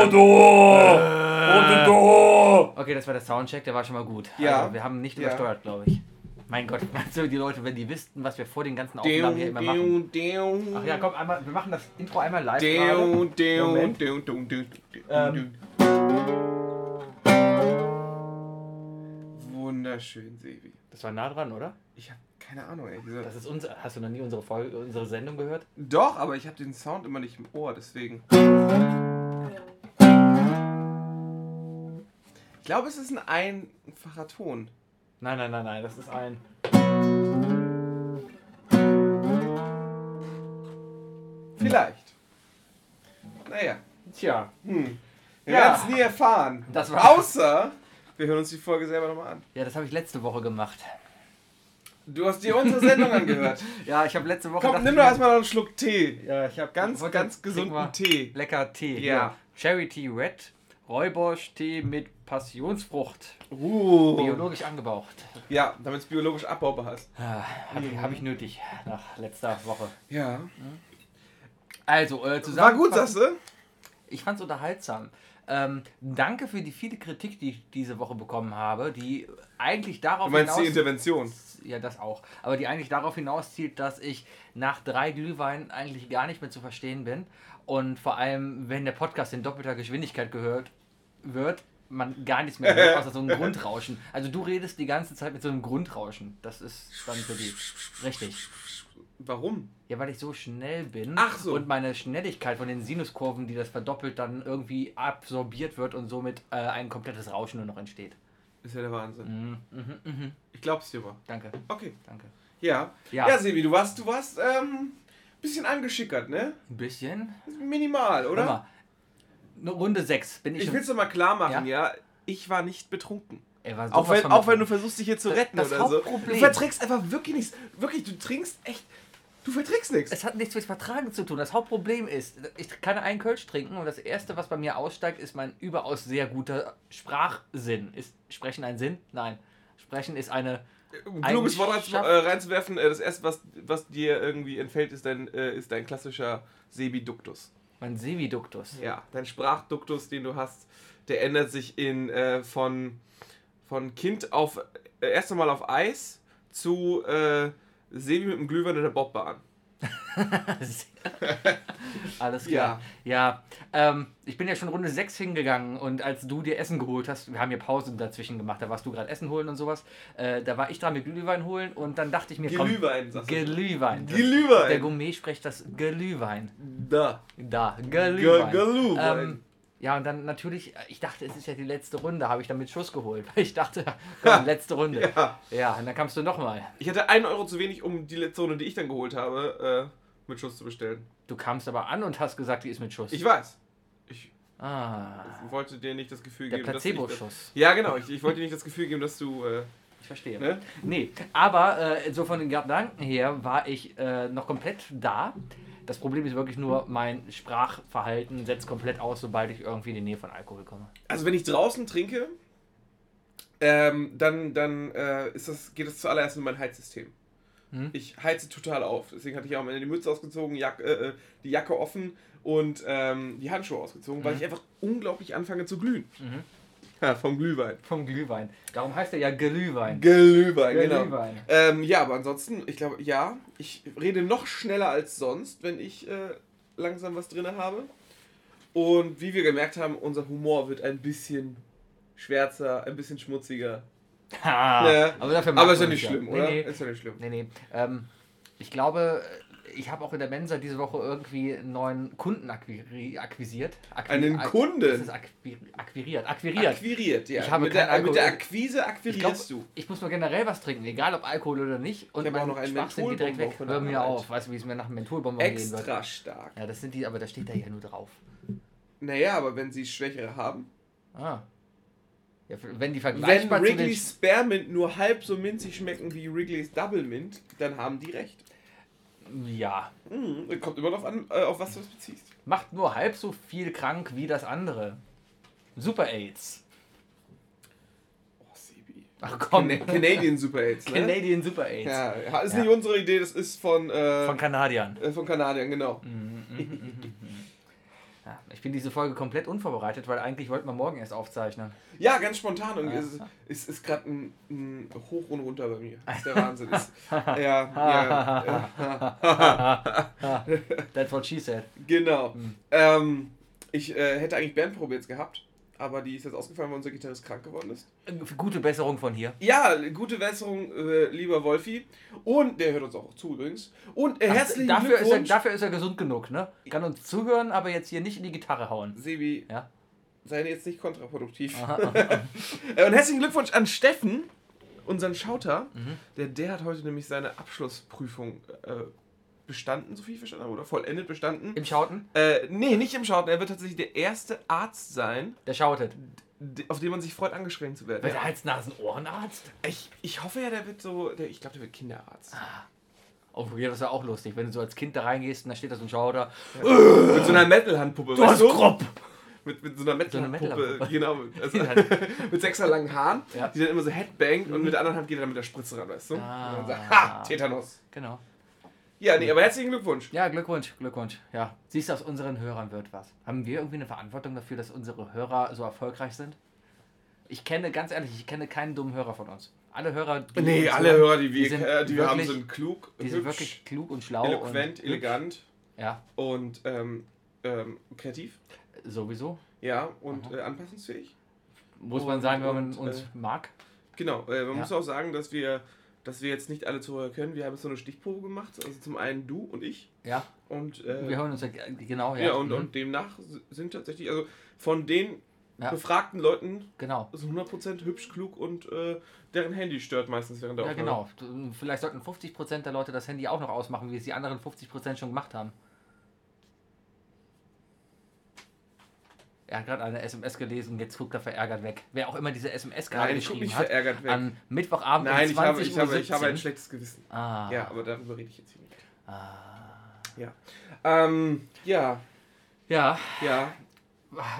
Frodo! Okay, das war der Soundcheck, der war schon mal gut. Ja. Also, wir haben nicht Ja. übersteuert, glaube ich. Mein Gott, meinst du, die Leute, wenn die wüssten, was wir vor den ganzen Aufnahmen hier immer machen. Ach ja, komm, einmal, wir machen das Intro einmal live. Ähm. Wunderschön, Sebi. Das war nah dran, oder? Ich habe keine Ahnung, ey. Diese Das ist unser, hast du noch nie unsere Folge, unsere Sendung gehört? Doch, aber ich habe den Sound immer nicht im Ohr, deswegen. Ich glaube, es ist ein einfacher Ton. Nein, nein, nein, nein, das ist ein. Vielleicht. Naja. Tja. Hm. Wir Ja. werden es nie erfahren. Das war- Außer, wir hören uns die Folge selber nochmal an. Ja, das habe ich letzte Woche gemacht. Du hast dir unsere Sendung angehört. Ja, ich habe letzte Woche. Komm, nimm doch erstmal noch einen Schluck Tee. Ja, ich habe Ganz, ganz gesunden Tee. Lecker Tee. Ja. Hier. Cherry Tea Red. Räubersch-Tee mit Passionsfrucht. Uh. Biologisch angebaut. Ja, damit es biologisch abbaubar ist. Ja, habe ich, hab ich nötig nach letzter Woche. Ja. Also, äh, War zusammen. gut, sagst du? Ich fand es unterhaltsam. Ähm, danke für die viele Kritik, die ich diese Woche bekommen habe, die eigentlich darauf Du meinst die hinaus... Intervention. Ja, das auch. Aber die eigentlich darauf hinauszielt, dass ich nach drei Glühweinen eigentlich gar nicht mehr zu verstehen bin. Und vor allem, wenn der Podcast in doppelter Geschwindigkeit gehört wird, man gar nichts mehr hört, außer so ein Grundrauschen. Also du redest die ganze Zeit mit so einem Grundrauschen. Das ist dann für die. Richtig. Warum? Ja, weil ich so schnell bin Ach so. und meine Schnelligkeit von den Sinuskurven, die das verdoppelt, dann irgendwie absorbiert wird und somit äh, ein komplettes Rauschen nur noch entsteht. Ist ja der Wahnsinn. Mhm, mhm, mhm. Ich glaub's dir mal. Danke, Okay. danke. Ja. Ja. Ja, Sebi, du warst, du warst, ähm, bisschen angeschickert, ne? Ein bisschen. Minimal, oder? mal, eine Runde 6 bin ich, Ich will's doch mal klar machen, ja. Ich war nicht betrunken. Ey, war Auch wenn, auch wenn du versuchst, dich hier zu Das- retten das oder so. Du verträgst einfach wirklich nichts. Wirklich, du trinkst echt. Du verträgst nichts. Es hat nichts mit Vertragen zu tun. Das Hauptproblem ist, ich kann einen Kölsch trinken und das Erste, was bei mir aussteigt, ist mein überaus sehr guter Sprachsinn. Ist Sprechen ein Sinn? Nein. Sprechen ist eine. Um kluges Wort äh, reinzuwerfen, äh, das erste, was, was dir irgendwie entfällt, ist dein, äh, ist dein klassischer Sebi-Duktus. Mein Seviduktus. Ja, dein Sprachduktus, den du hast, der ändert sich in äh, von, von Kind auf äh, erst einmal auf Eis zu äh, Sebi mit dem Glühwein in der Bobbahn. Alles klar. Ja, ähm, ich bin ja schon Runde 6 hingegangen und als du dir Essen geholt hast, wir haben hier Pausen dazwischen gemacht, da warst du gerade Essen holen und sowas, äh, da war ich dran mit Glühwein holen und dann dachte ich mir, komm, Glühwein, sagst du. Glühwein. Glühwein. Der Gourmet spricht das Glühwein. Da. Da, Glühwein. Glühwein. Ähm, ja, und dann natürlich, ich dachte, es ist ja die letzte Runde, habe ich dann mit Schuss geholt. Weil ich dachte, komm, letzte Runde. Ja. Ja, und dann kamst du nochmal. Ich hatte einen Euro zu wenig, um die letzte Runde, die ich dann geholt habe, äh, mit Schuss zu bestellen. Du kamst aber an und hast gesagt, die ist mit Schuss. Ich weiß. Ich ah, wollte dir nicht das Gefühl der geben, dass ich das, Placebo-Schuss. Ja, genau. Ich, ich wollte dir nicht das Gefühl geben, dass du. Äh, Ich verstehe. ne? Nee, aber äh, so von den Gedanken her war ich äh, noch komplett da. Das Problem ist wirklich nur, mein Sprachverhalten setzt komplett aus, sobald ich irgendwie in die Nähe von Alkohol komme. Also, wenn ich draußen trinke, ähm, dann, dann äh, ist das, geht das zuallererst in mein Heizsystem. Hm? Ich heize total auf. Deswegen hatte ich auch am Ende die Mütze ausgezogen, Jack, äh, äh, die Jacke offen und ähm, die Handschuhe ausgezogen, weil Mhm. ich einfach unglaublich anfange zu glühen. Mhm. Ja, vom Glühwein. Vom Glühwein. Darum heißt er ja Glühwein. Glühwein, genau. Glühwein. Ähm, ja, aber ansonsten, ich glaube, ja, ich rede noch schneller als sonst, wenn ich äh, langsam was drin habe. Und wie wir gemerkt haben, unser Humor wird ein bisschen schwärzer, ein bisschen schmutziger. Ha, Ja. Aber dafür Aber ist ja nicht schlimm, Nee, oder? nee. Ist ja nicht schlimm. Nee, nee. Ähm, ich glaube, ich habe auch in der Mensa diese Woche irgendwie einen neuen Kunden akquiri akquisiert. Akqui Einen Kunden? Das ist akquir akquiriert. Akquiriert. Akquiriert, ja. Ich habe mit, der, mit der. Akquise Ich, glaub, akquirierst du. ich muss mal generell was trinken, egal ob Alkohol oder nicht. Und Ich habe auch noch einen geht direkt weg. Mentholbonbon Hör mir auf. Weißt du, wie es mir nach einem Mentholbonbon gehen wird? Extra stark. Ja, das sind die, aber da steht da ja nur drauf. Naja, aber wenn sie Schwächere haben. Ah. Ja, wenn die Wenn vergleichbar den Wrigley's Spearmint nur halb so minzig schmecken wie Wrigley's Double Mint, dann haben die recht. Ja. Mhm, kommt immer darauf an, äh, auf was du es beziehst. Macht nur halb so viel krank wie das andere. Super AIDS. Oh, Sebi. Ach komm. Can Canadian Super AIDS, ne? Canadian Super AIDS. Ja, ist Ja. nicht unsere Idee, das ist von, äh, Von Kanadiern. äh, von Kanadiern, genau. Mhm, mhm, mhm, mhm. Ja, ich bin diese Folge komplett unvorbereitet, weil eigentlich wollten wir morgen erst aufzeichnen. Ja, ganz spontan. Und Ja. es ist, ist, ist gerade ein, ein Hoch und Runter bei mir. Das ist der Wahnsinn. Ist, ja, ja, That's what she said. genau. Mhm. Ähm, ich äh, hätte eigentlich Bandprobe jetzt gehabt, aber die ist jetzt ausgefallen, weil unser Gitarrist krank geworden ist. Gute Besserung von hier. Ja, gute Besserung, äh, lieber Wolfi. Und der hört uns auch zu übrigens. Und äh, herzlichen dafür, ist er, Glückwunsch, dafür ist er gesund genug, ne? Kann uns zuhören, aber jetzt hier nicht in die Gitarre hauen. Sebi. Ja. Sei jetzt nicht kontraproduktiv. Aha, aha. Äh, Und herzlichen Glückwunsch an Steffen, unseren Schauter. Mhm. Der, der hat heute nämlich seine Abschlussprüfung äh, bestanden, so viel ich verstanden habe, oder vollendet bestanden. Im Schauten? Äh, nee, nicht im Schauten. Er wird tatsächlich der erste Arzt sein, Der schautet. auf den man sich freut, angeschrien zu werden. Wird er Hals-Nasen-Ohrenarzt? Ich, ich hoffe ja, der wird so. Der, ich glaube, der wird Kinderarzt. Oh, ja, das wäre auch lustig, wenn du so als Kind da reingehst und da steht da so ein Schauter. Mit so einer Metal-Handpuppe, Du hast grob! Mit, mit so einer So eine Metal-Handpuppe, Metal-Handpuppe. genau. Also, mit sechser langen Haaren, Ja. die dann immer so headbangt und mit der anderen Hand geht er dann mit der Spritze ran, weißt du? Ah. Und dann sagt, ha, Tetanus. Genau. Ja, nee, aber herzlichen Glückwunsch. Ja, Glückwunsch, Glückwunsch. Ja, siehst du, aus unseren Hörern wird was. Haben wir irgendwie eine Verantwortung dafür, dass unsere Hörer so erfolgreich sind? Ich kenne, ganz ehrlich, ich kenne keinen dummen Hörer von uns. Alle Hörer, die Nee, alle hören, Hörer, die wir, sind äh, die wir haben, wirklich- sind klug, die sind hübsch, wirklich klug und schlau. eloquent, und elegant Ja, und ähm, ähm, kreativ. sowieso. Ja, und äh, anpassungsfähig. Muss man Und- sagen, wenn man und, uns äh, mag. Genau, äh, man Ja. muss auch sagen, dass wir, dass wir jetzt nicht alle Zuhörer können. Wir haben jetzt so eine Stichprobe gemacht. Also zum einen du und ich. Ja, Und, äh, wir hören uns ja genau. ja, und, mhm. und demnach sind tatsächlich, also von den Ja. befragten Leuten Genau. ist 100% hübsch, klug und äh, deren Handy stört meistens während der Ja, Aufnahme. genau. Du- Vielleicht sollten 50% der Leute das Handy auch noch ausmachen, wie es die anderen 50% schon gemacht haben. Er hat gerade eine SMS gelesen, jetzt guckt er verärgert weg. Wer auch immer diese SMS gerade Nein, ich geschrieben nicht hat, verärgert weg. an Mittwochabend Nein, um ich habe, 20 ich, habe, ich habe ein 17. schlechtes Gewissen. Ah, Ja, aber darüber rede ich jetzt hier nicht. ah. Ja. Ähm, ja, ja, ja.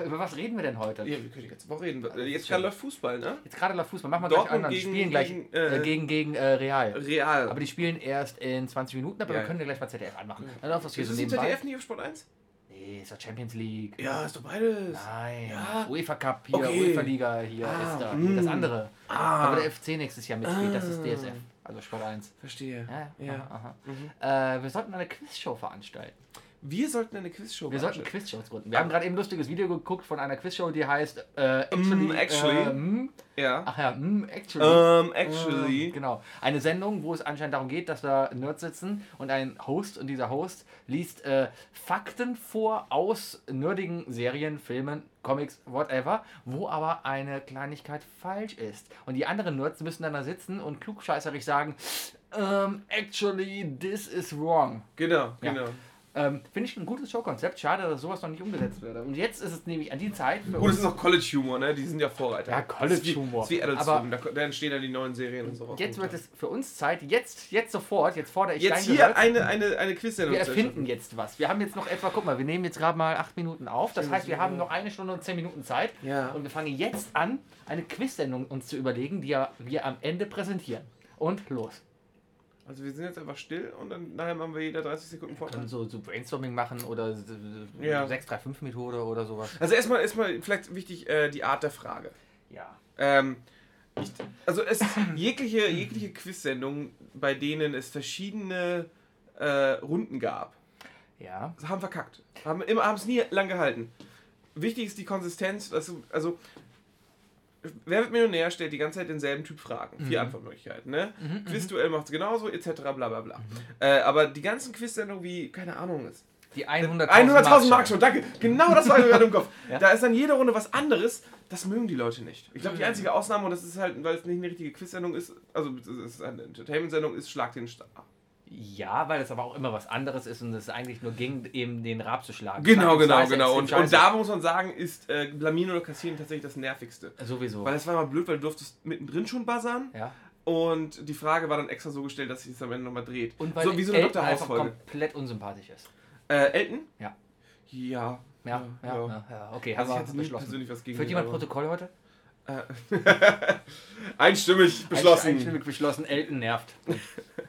über was reden wir denn heute? Ja, wir können die ganze Woche reden. Jetzt gerade läuft Fußball, ne? Jetzt gerade läuft Fußball, machen wir gleich Dortmund an. Die spielen gleich gegen, äh, äh, gegen, gegen äh, Real. Real. Aber die spielen erst in 20 Minuten, aber Ja, wir können ja gleich mal ZDF anmachen. Dann läuft das hier ist so nebenbei. ZDF nicht auf Sport 1? Nee, ist doch Champions League. Ja, ist doch beides. Nein. Ja. UEFA Cup hier, Okay. UEFA Liga hier Ah, ist da. mm. Das andere. Ah. Aber der FC nächstes Jahr mitspielt, das ist Ah. DSF. Also Sport 1. Verstehe. Ja, Ja. Aha, Mhm. aha. Äh, wir sollten eine Quizshow veranstalten. Wir sollten eine Quizshow Wir sollten. Quizshows gründen. Wir haben gerade eben ein lustiges Video geguckt von einer Quizshow, die heißt äh, Actually. Mm, actually. Äh, mm, Ja. ach ja, mm, Actually. Ähm, Ähm, actually. genau. Eine Sendung, wo es anscheinend darum geht, dass da Nerds sitzen und ein Host und dieser Host liest äh, Fakten vor aus nerdigen Serien, Filmen, Comics, whatever, wo aber eine Kleinigkeit falsch ist. Und die anderen Nerds müssen dann da sitzen und klugscheißerig sagen, ähm, actually, this is wrong. Genau, Ja. genau. Ähm, Finde ich ein gutes Showkonzept. Schade, dass sowas noch nicht umgesetzt wird. Und jetzt ist es nämlich an die Zeit für Gut, das ist auch College-Humor, ne? Die sind ja Vorreiter. Ja, Das College-Humor. ist wie, das ist wie Adult Aber- Swim, da, da entstehen dann die neuen Serien und so raus. Jetzt wird es für uns Zeit, jetzt, jetzt sofort, jetzt fordere ich Jetzt dein hier Gehör. eine, eine, eine Quiz-Sendung Wir erfinden jetzt was. Wir haben jetzt noch etwa, guck mal, wir nehmen jetzt gerade mal acht Minuten auf. Das heißt, wir haben noch eine Stunde und zehn Minuten Zeit. Ja. Und wir fangen jetzt an, eine Quiz-Sendung uns zu überlegen, die ja wir am Ende präsentieren. Und los. Also wir sind jetzt einfach still und dann nachher machen wir jeder 30 Sekunden Vortrag. können so, so Brainstorming machen oder Ja. 635-Methode oder sowas. Also erstmal, erstmal vielleicht wichtig äh, die Art der Frage. Ja. Ähm, ich, also es jegliche, jegliche Quiz-Sendungen, bei denen es verschiedene äh, Runden gab, Ja. haben verkackt. Haben haben es nie lang gehalten. Wichtig ist die Konsistenz. Also, also Wer wird Millionär stellt die ganze Zeit denselben Typ Fragen. Vier Mhm. Antwortmöglichkeiten, ne? Mhm, Quizduell macht es genauso, etc. bla bla bla. Äh, aber die ganzen Quiz-Sendungen wie, keine Ahnung, ist. Die 100.000 100.000 Mark schon, danke. Genau das war mir gerade im Kopf. Ja. Da ist dann jede Runde was anderes. Das mögen die Leute nicht. Ich glaube, die Mhm. einzige Ausnahme, und das ist halt, weil es nicht eine richtige Quiz-Sendung ist, also es ist eine Entertainment-Sendung, ist Schlag den Star. Ja, weil es aber auch immer was anderes ist und es eigentlich nur ging, eben den Rab zu schlagen. Genau, genau, genau. Und, und da muss man sagen, ist äh, Blamieren oder Kassieren tatsächlich das Nervigste. Sowieso. Weil es war mal blöd, weil du durftest mittendrin schon buzzern ja. und die Frage war dann extra so gestellt, dass sich das am Ende nochmal dreht. Und weil so wie so eine Elton einfach komplett unsympathisch ist. Äh, Elton? Ja. Ja. Ja, ja, ja. ja, Okay, Also haben wir beschlossen. persönlich was gegen Führt jemand Protokoll heute? Einstimmig beschlossen. Einstimmig beschlossen, Elton nervt.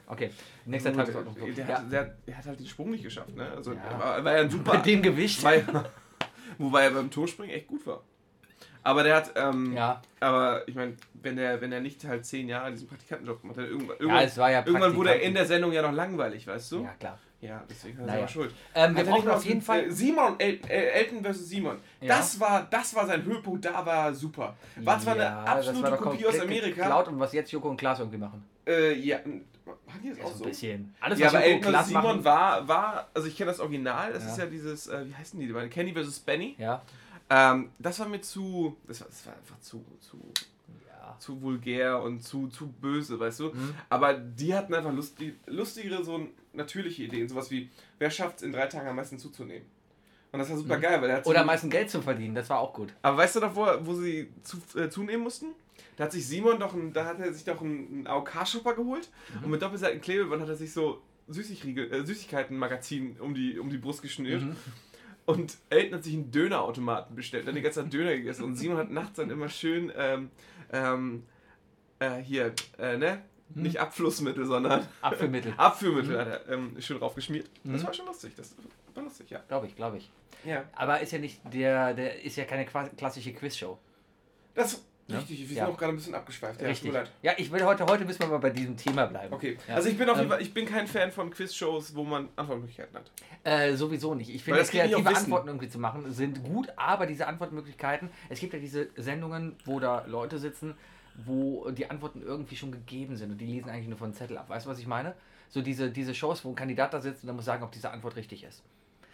Okay, nächster Gut, Tagesordnung. der, Ja. hat, der, der hat halt den Sprung nicht geschafft, ne? Also Ja. er war, war ja ein super. Bei dem Gewicht. Zwei, Wobei er beim Turmspringen echt gut war. Aber der hat, ähm, Ja. aber ich meine, wenn der, wenn er nicht halt zehn Jahre diesen Praktikantenjob gemacht hat, irgendwann, Ja, irgendwann, es war ja irgendwann wurde er in der Sendung ja noch langweilig, weißt du? Ja, klar. Ja, deswegen er Naja. selber schuld. Ähm, wir er brauchen auf jeden Fall. äh, Simon, El, El, Elton versus Simon. Ja. Das, war, das war sein Höhepunkt, da war er super. War zwar Ja, eine absolute war Kopie aus Amerika. Geklaut und was jetzt Joko und Klaas irgendwie machen. Äh, ja, machen die das Ja, auch so so? ein bisschen. Alles, Ja, aber und Elton Simon machen. war, war, also ich kenne das Original, das Ja. ist ja dieses, äh, wie heißen die, die beiden? Kenny versus Benny. Ja. Ähm, das war mir zu, das war, das war einfach zu, zu, Ja. zu vulgär und zu, zu böse, weißt du? Mhm. Aber die hatten einfach lustig, lustigere, so natürliche Ideen, sowas wie, wer schafft es in drei Tagen am meisten zuzunehmen? Und das war super Mhm. geil, weil er hat Oder am meisten Geld zu verdienen, das war auch gut. Aber weißt du doch, wo, wo sie zu, äh, zunehmen mussten? Da hat sich Simon doch, ein, da hat er sich doch einen AOK-Shopper geholt Mhm. und mit doppelseitigen Klebeband hat er sich so Süßigriegel, äh, Süßigkeiten-Magazin um die, um die Brust geschnürt. Mhm. Und Elton hat sich einen Dönerautomaten bestellt, hat die ganze Zeit Döner gegessen. Und Simon hat nachts dann immer schön, ähm, ähm, äh, hier, äh, ne? Mhm. Nicht Abflussmittel, sondern Abführmittel. Abführmittel hat er ähm, schön draufgeschmiert. Das Mhm. war schon lustig, das war lustig, ja. Glaube ich, glaube ich. Ja. Aber ist ja nicht der, der ist ja keine klassische Quizshow. Das Ja. richtig, wir sind Ja. auch gerade ein bisschen abgeschweift. Ja, Richtig. Ja, ich will heute, heute müssen wir mal bei diesem Thema bleiben. Okay, Ja. also ich bin auf jeden Ähm, Fall, ich bin kein Fan von Quizshows, wo man Antwortmöglichkeiten hat. Äh, sowieso nicht. Ich finde, das kreative. Antworten irgendwie zu machen sind gut, aber diese Antwortmöglichkeiten, es gibt ja diese Sendungen, wo da Leute sitzen, wo die Antworten irgendwie schon gegeben sind und die lesen eigentlich nur von Zettel ab. Weißt du, was ich meine? So diese, diese Shows, wo ein Kandidat da sitzt und dann muss sagen, ob diese Antwort richtig ist.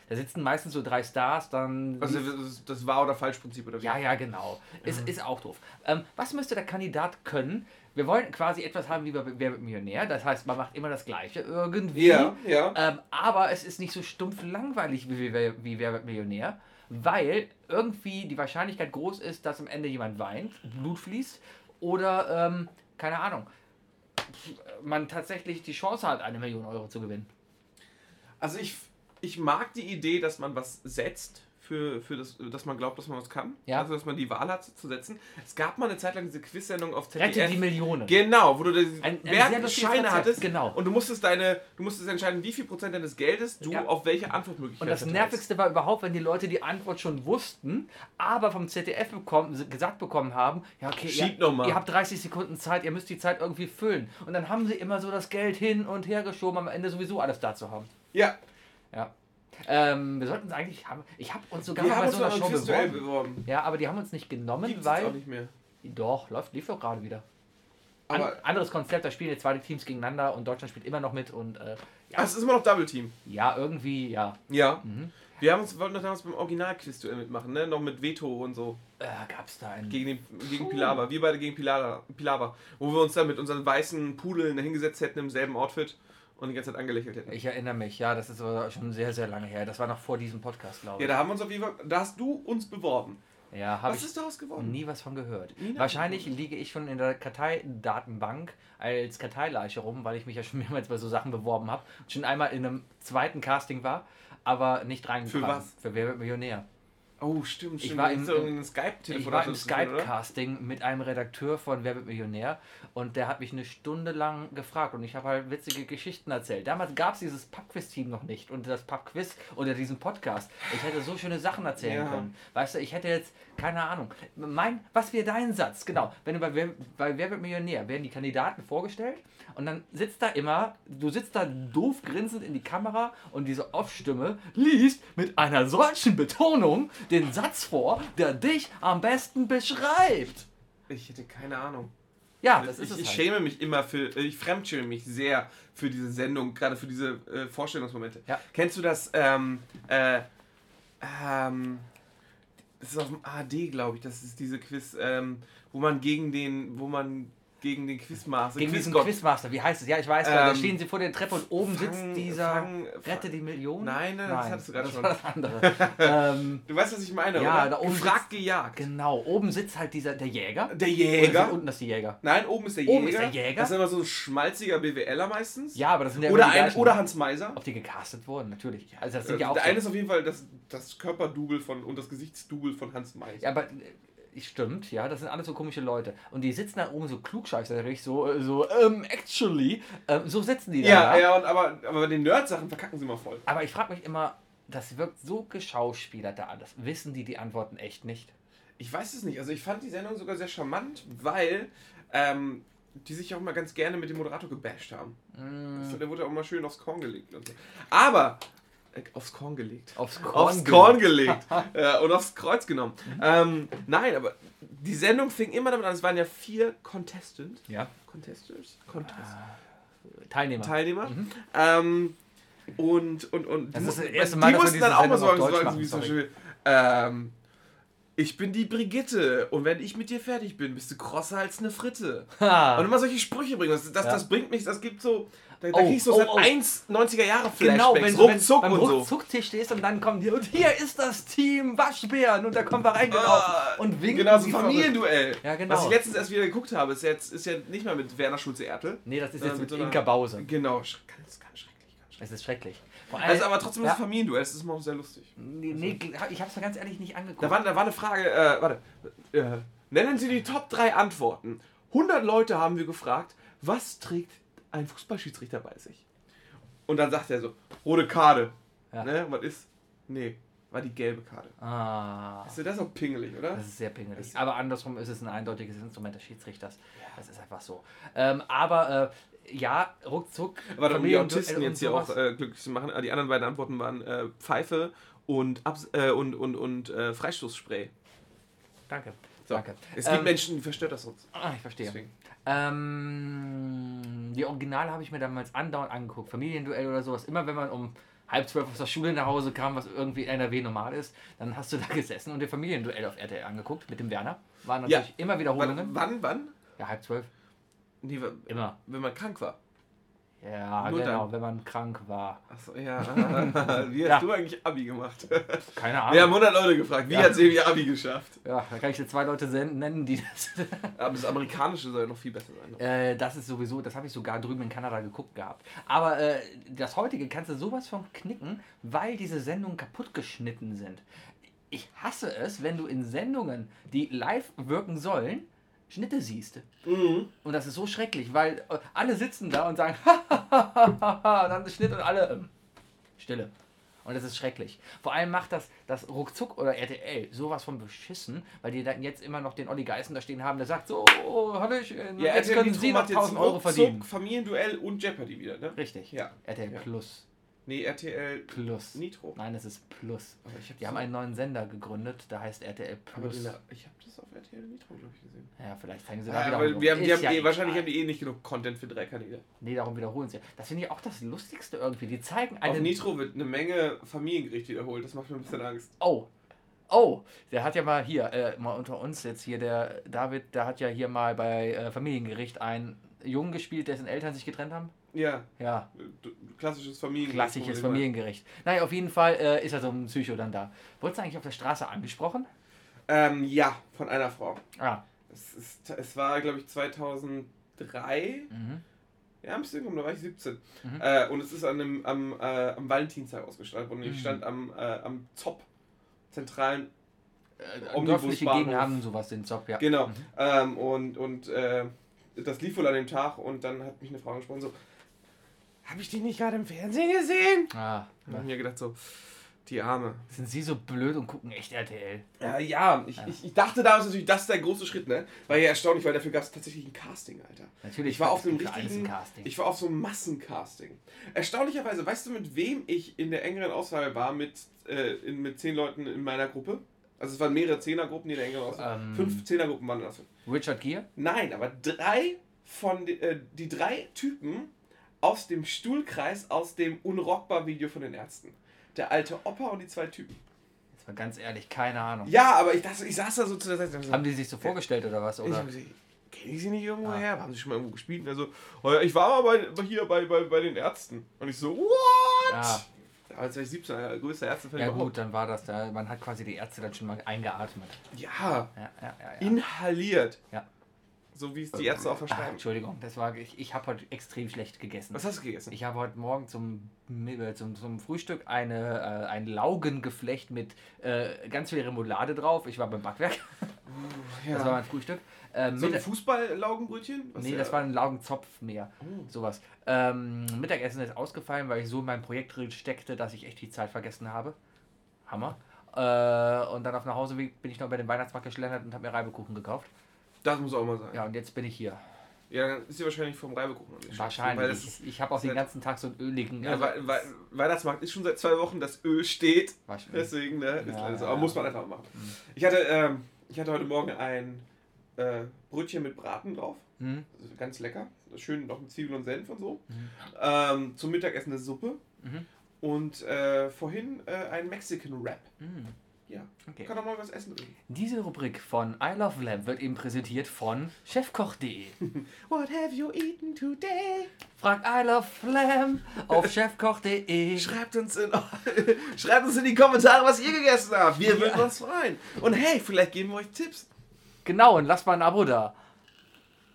Da sitzen meistens so drei Stars, dann. Also das, das war oder falsch Prinzip oder wie? ja, ja, genau. Ist, ist auch doof. Ähm, was müsste der Kandidat können? Wir wollen quasi etwas haben wie bei Wer wird Millionär. Das heißt, man macht immer das Gleiche irgendwie. Ja, ja. Ähm, aber es ist nicht so stumpf langweilig wie, wie, wie Wer wird Millionär, weil irgendwie die Wahrscheinlichkeit groß ist, dass am Ende jemand weint, Blut fließt oder, ähm, keine Ahnung, man tatsächlich die Chance hat, eine Million Euro zu gewinnen. Also ich, ich mag die Idee, dass man was setzt, für, für das, dass man glaubt, dass man was kann. Ja. Also dass man die Wahl hat zu setzen. Es gab mal eine Zeit lang diese Quiz-Sendung auf Rette ZDF. die Millionen. Genau, wo du die Ein- ein Scheine hattest genau. und du musstest deine, du musstest entscheiden, wie viel Prozent deines Geldes du Ja. auf welche Antwortmöglichkeit Und das. Nervigste war überhaupt, wenn die Leute die Antwort schon wussten, aber vom ZDF bekommen, gesagt bekommen haben, ja okay, Schieb ihr, ihr habt 30 Sekunden Zeit, ihr müsst die Zeit irgendwie füllen. Und dann haben sie immer so das Geld hin und her geschoben, am Ende sowieso alles da zu haben. Ja, Ja. Ähm, wir sollten es eigentlich haben. Ich habe uns sogar wir mal bei so einer Show beworben. beworben. Ja, aber die haben uns nicht genommen, Gibt's jetzt auch weil. nicht mehr. Doch, läuft, lief doch gerade wieder. An, Aber anderes Konzept, da spielen jetzt zwei Teams gegeneinander und Deutschland spielt immer noch mit und äh, ja, ah, es ist immer noch Double Team. ja, irgendwie, ja. Ja. Mhm. Wir haben uns, wollten doch damals beim Original-Quiz-Duell mitmachen, ne? Noch mit Veto und so. Äh, gab's da einen. Gegen, den, gegen Pilawa. Wir beide gegen Pilawa, Pilawa. Wo wir uns dann mit unseren weißen Pudeln dahingesetzt hätten im selben Outfit und die ganze Zeit angelächelt hätten. Ich erinnere mich, ja, das ist schon sehr, sehr lange her. Das war noch vor diesem Podcast, glaube Ja, ich. da haben wir uns auf jeden Fall. Da hast du uns beworben. Ja, habe Was ich ist daraus geworden? nie was von gehört. Wahrscheinlich liege ich schon in der Karteidatenbank als Karteileiche rum, weil ich mich ja schon mehrmals bei so Sachen beworben habe. Schon einmal in einem zweiten Casting war, aber nicht reingekommen. Für was? Für Wer wird Millionär. Oh, stimmt, stimmt. im- irgendein Ich war im dazwischen, oder? Skype-Casting mit einem Redakteur von Wer wird Millionär und der hat mich eine Stunde lang gefragt und ich habe halt witzige Geschichten erzählt. Damals gab es dieses Pubquiz-Team noch nicht und das Pubquiz oder diesen Podcast. Ich hätte so schöne Sachen erzählen Ja. können. Weißt du, ich hätte jetzt, keine Ahnung, mein, was wäre dein Satz? Genau, wenn du bei Wer, bei Wer wird Millionär werden die Kandidaten vorgestellt und dann sitzt da immer, du sitzt da doof grinsend in die Kamera und diese Off-Stimme liest mit einer solchen Betonung den Satz vor, der dich am besten beschreibt. Ich hätte keine Ahnung. Ja, das ist ich es ich halt. schäme mich immer für, ich fremdschäme mich sehr für diese Sendung, gerade für diese äh, Vorstellungsmomente. Ja. Kennst du das, ähm, äh, ähm, das ist auf dem AD, glaube ich, das ist diese Quiz, ähm, wo man gegen den, wo man gegen den Quizmaster, Gegen diesen Quizgott- Quizmaster, wie heißt es? Ja, ich weiß, da Ähm, stehen sie vor der Treppe und oben Fang- sitzt dieser Fang- Rette die Million. Nein, nein, das hattest du gerade das schon. das andere. ähm, Du weißt, was ich meine, Ja, oder? da oben Gefragt, gejagt. genau, oben sitzt halt dieser, der Jäger. Der Jäger. unten ist die Jäger. Nein, oben ist der Jäger. Oben ist der Jäger? Das ist immer so ein schmalziger BWLer meistens. Ja, aber das sind ja Oder, ein, oder Hans Meiser. Ob die gecastet wurden, natürlich. Also das sind Äh, ja auch der so- eine ist auf jeden Fall das, das Körperdouble von und das Gesichtsdouble von Hans Meiser. Ja, aber stimmt, ja, das sind alles so komische Leute. Und die sitzen da oben so klugscheißerig, so, äh, so, ähm, actually, ähm, so sitzen die da. Ja, ja, und aber, aber bei den Nerd-Sachen verkacken sie mal voll. Aber ich frage mich immer, das wirkt so geschauspielert da alles. Wissen die die Antworten echt nicht? Ich weiß es nicht. Also ich fand die Sendung sogar sehr charmant, weil ähm, die sich auch mal ganz gerne mit dem Moderator gebasht haben. Mm, Der wurde auch mal schön aufs Korn gelegt und so. Aber aufs Korn gelegt. aufs Korn. aufs Korn gelegt äh, und aufs Kreuz genommen. Ähm, nein, aber die Sendung fing immer damit an, es waren ja vier Contestants. Ja. Contestants? Contest Teilnehmer. Teilnehmer. Ähm, und, und, und Das die ist das mussten- erste die Mal, wir mussten dann auch mal sagen, sagen wie zum. Beispiel, ähm, ich bin die Brigitte und wenn ich mit dir fertig bin, bist du krosser als eine Fritte. Ha. Und immer solche Sprüche bringen. Das, das, Ja. das bringt mich, das gibt so, da, da Oh, kriegst du oh, seit oh. 1 90er Jahre Flashbacks, Genau, wenn du ruckzuck beim so. Ruckzucktisch stehst und dann kommen die und hier ist das Team Waschbären und da kommen wir reingelaufen Ah, und winken Genau, so wie Familienduell. Ja, genau. Was ich letztens erst wieder geguckt habe, ist jetzt ist ja nicht mal mit Werner Schulze-Ertel. Nee, das ist jetzt mit mit einer- Inka Bause. Genau, ganz, ganz schrecklich. Ganz schrecklich. Es ist schrecklich. Vor allem, Also, aber trotzdem ist ja. es Familienduell, das ist immer auch sehr lustig. nee, nee, ich hab's mir ganz ehrlich nicht angeguckt. Da war, da war eine Frage, äh, warte. Äh, nennen Sie die Top 3 Antworten. 100 Leute haben wir gefragt, was trägt ein Fußballschiedsrichter bei sich? Und dann sagt er so, rote Karte. Ja. Ne, was ist? Nee, war die gelbe Karte. ah, Ist das auch pingelig, oder? das ist sehr pingelig. Aber andersrum ist es ein eindeutiges Instrument des Schiedsrichters. Das ist einfach so. Ähm, aber äh, ja, ruckzuck. Warte, um die Autisten jetzt hier auch äh, glücklich zu machen. äh, Die anderen beiden Antworten waren äh, Pfeife und, Abs äh, und, und, und äh, Freistoßspray. Danke. So. Danke. Es gibt Ähm, Menschen, die verstört das uns. Ah, ich verstehe. Deswegen. Ähm, die Originale habe ich mir damals andauernd angeguckt. Familienduell oder sowas. Immer wenn man um halb zwölf aus der Schule nach Hause kam, was irgendwie in NRW normal ist, dann hast du da gesessen und dir Familienduell auf RTL angeguckt mit dem Werner. Waren natürlich immer Wann, Wiederholungen. wann? wann? Ja, halb zwölf. Nee, Immer. wenn man krank war. Ja, Nur genau, dann. wenn man krank war. Achso, ja. Wie hast Ja. du eigentlich Abi gemacht? Keine Ahnung. Wir haben 100 Leute gefragt, wie Ja. hat sie ihr Abi geschafft? ja, da kann ich dir zwei Leute nennen, die das. Aber das Amerikanische soll ja noch viel besser sein. Äh, das ist sowieso, das habe ich sogar drüben in Kanada geguckt gehabt. Aber äh, das heutige kannst du sowas von knicken, weil diese Sendungen kaputt geschnitten sind. Ich hasse es, wenn du in Sendungen, die live wirken sollen, Schnitte siehst. Mhm. Und das ist so schrecklich, weil äh, alle sitzen da und sagen, und dann ist Schnitt und alle ähm, Stille. Und das ist schrecklich. Vor allem macht das, das Ruckzuck oder RTL sowas von beschissen, weil die dann jetzt immer noch den Olli Geißen da stehen haben, der sagt, so, Hallöchen, Ja, jetzt RTL können Sie noch macht jetzt 1000 Euro ruckzuck verdienen. Familienduell und Jeopardy wieder, ne? Richtig. Ja. RTL Ja. Plus. Nee, RTL Plus. Nitro. Nein, es ist Plus. Hab Die so- haben einen neuen Sender gegründet, der heißt RTL Plus. den- Ich habe das auf RTL Nitro, glaube ich, gesehen. Ja, vielleicht zeigen sie da Ja, wieder. aber wir haben, die haben eh, wahrscheinlich haben die eh nicht genug Content für drei Kanäle. Nee, darum wiederholen sie. Das finde ich auch das Lustigste irgendwie. Die zeigen Auf einen. Nitro wird eine Menge Familiengericht wiederholt. Das macht mir ein bisschen Angst. Oh. Oh, der hat ja mal hier, äh, mal unter uns jetzt hier, der David, der hat ja hier mal bei äh, Familiengericht einen Jungen gespielt, dessen Eltern sich getrennt haben. Ja, Ja, klassisches Familiengericht. klassisches Familiengericht. Naja, auf jeden Fall äh, ist er so ein Psycho dann da. Wurdest du eigentlich auf der Straße angesprochen? Ähm, ja, von einer Frau. Ah. Es, ist, es war, glaube ich, 2003. Mhm. Ja, ein bisschen, da war ich 17. Mhm. Äh, und es ist an dem, am, äh, am Valentinstag ausgestrahlt worden. Mhm. Ich stand am, äh, am ZOP, zentralen. Äh, dörfliche Gegenden haben sowas, den Job, ja. Genau. Mhm. Ähm, und und äh, das lief wohl an dem Tag und dann hat mich eine Frau angesprochen, so, habe ich die nicht gerade im Fernsehen gesehen? Ah, hab ich mir gedacht, so, die Arme. sind sie so blöd und gucken echt RTL? Ja, ja, ich, Ich, ich dachte damals natürlich, das ist der große Schritt, ne? War ja erstaunlich, weil dafür gab es tatsächlich ein Casting, Alter. Natürlich. Ich war auf einem richtigen, ein Casting. ich war auf so einem Massencasting. Erstaunlicherweise, weißt du, mit wem ich in der engeren Auswahl war mit, äh, in, mit zehn Leuten in meiner Gruppe? Also es waren mehrere Zehnergruppen, die in der engeren Auswahl. Ähm. Fünf Zehnergruppen waren das. Richard Gere? Nein, aber drei von äh, die drei Typen aus dem Stuhlkreis aus dem Unrockbar-Video von den Ärzten. Der alte Opa und die zwei Typen. Jetzt mal ganz ehrlich, keine Ahnung. Ja, aber ich dachte, ich saß da so zu der Seite. so, Haben die sich so vorgestellt oder was? Oder? hab gesagt, Kenn ich sie nicht irgendwo Ah. her? Haben sie schon mal irgendwo gespielt? Und so, ja, ich war mal bei, hier bei, bei, bei den Ärzten. Und ich so, what? Ja. Als war ich 17, der größte Ärztefan Ja überhaupt. gut, dann war das da. Man hat quasi die Ärzte dann schon mal eingeatmet. Ja, Ja, ja, ja. ja. inhaliert. Ja. So wie es die Ärzte auch verschreiben. Entschuldigung, das war ich, ich habe heute extrem schlecht gegessen. Was hast du gegessen? Ich habe heute Morgen zum, äh, zum, zum Frühstück eine, äh, ein Laugengeflecht mit äh, ganz viel Remoulade drauf. Ich war beim Backwerk. Das war mein Frühstück. Ähm, so ein Fußball-Laugenbrötchen? Nee, der- das war ein Laugenzopf mehr. Oh. Sowas. Ähm, Mittagessen ist ausgefallen, weil ich so in meinem Projekt drin steckte, dass ich echt die Zeit vergessen habe. Hammer. Äh, und dann auf dem Nachhauseweg bin ich noch bei den Weihnachtsmarkt geschlendert und habe mir Reibekuchen gekauft. Das muss auch mal sein. Ja, und jetzt bin ich hier. Ja, dann ist sie wahrscheinlich vom Reibekuchen Wahrscheinlich. Weil ist, ich ich habe auch den ganzen Tag so einen öligen. ja, also- Wei- Wei- Weihnachtsmarkt ist schon seit zwei Wochen, das Öl steht. Wahrscheinlich. Deswegen, ne, ist Ja, so. Aber muss man einfach machen. Mhm. Ich hatte, ähm, ich hatte heute Morgen ein äh, Brötchen mit Braten drauf. Hm? Also ganz lecker. Schön noch mit Zwiebeln und Senf und so. Mhm. Ähm, zum Mittagessen eine Suppe. Mhm. Und äh, vorhin äh, ein Mexican Wrap. Ja. Okay. Kann doch mal was essen drin. Diese Rubrik von I Love Lamb wird eben präsentiert von chefkoch.de. What have you eaten today? Frag I Love Lamb auf chefkoch.de. Schreibt uns, in, schreibt uns in die Kommentare, was ihr gegessen habt. Wir würden uns freuen. Und hey, vielleicht geben wir euch Tipps. Genau, und lasst mal ein Abo da.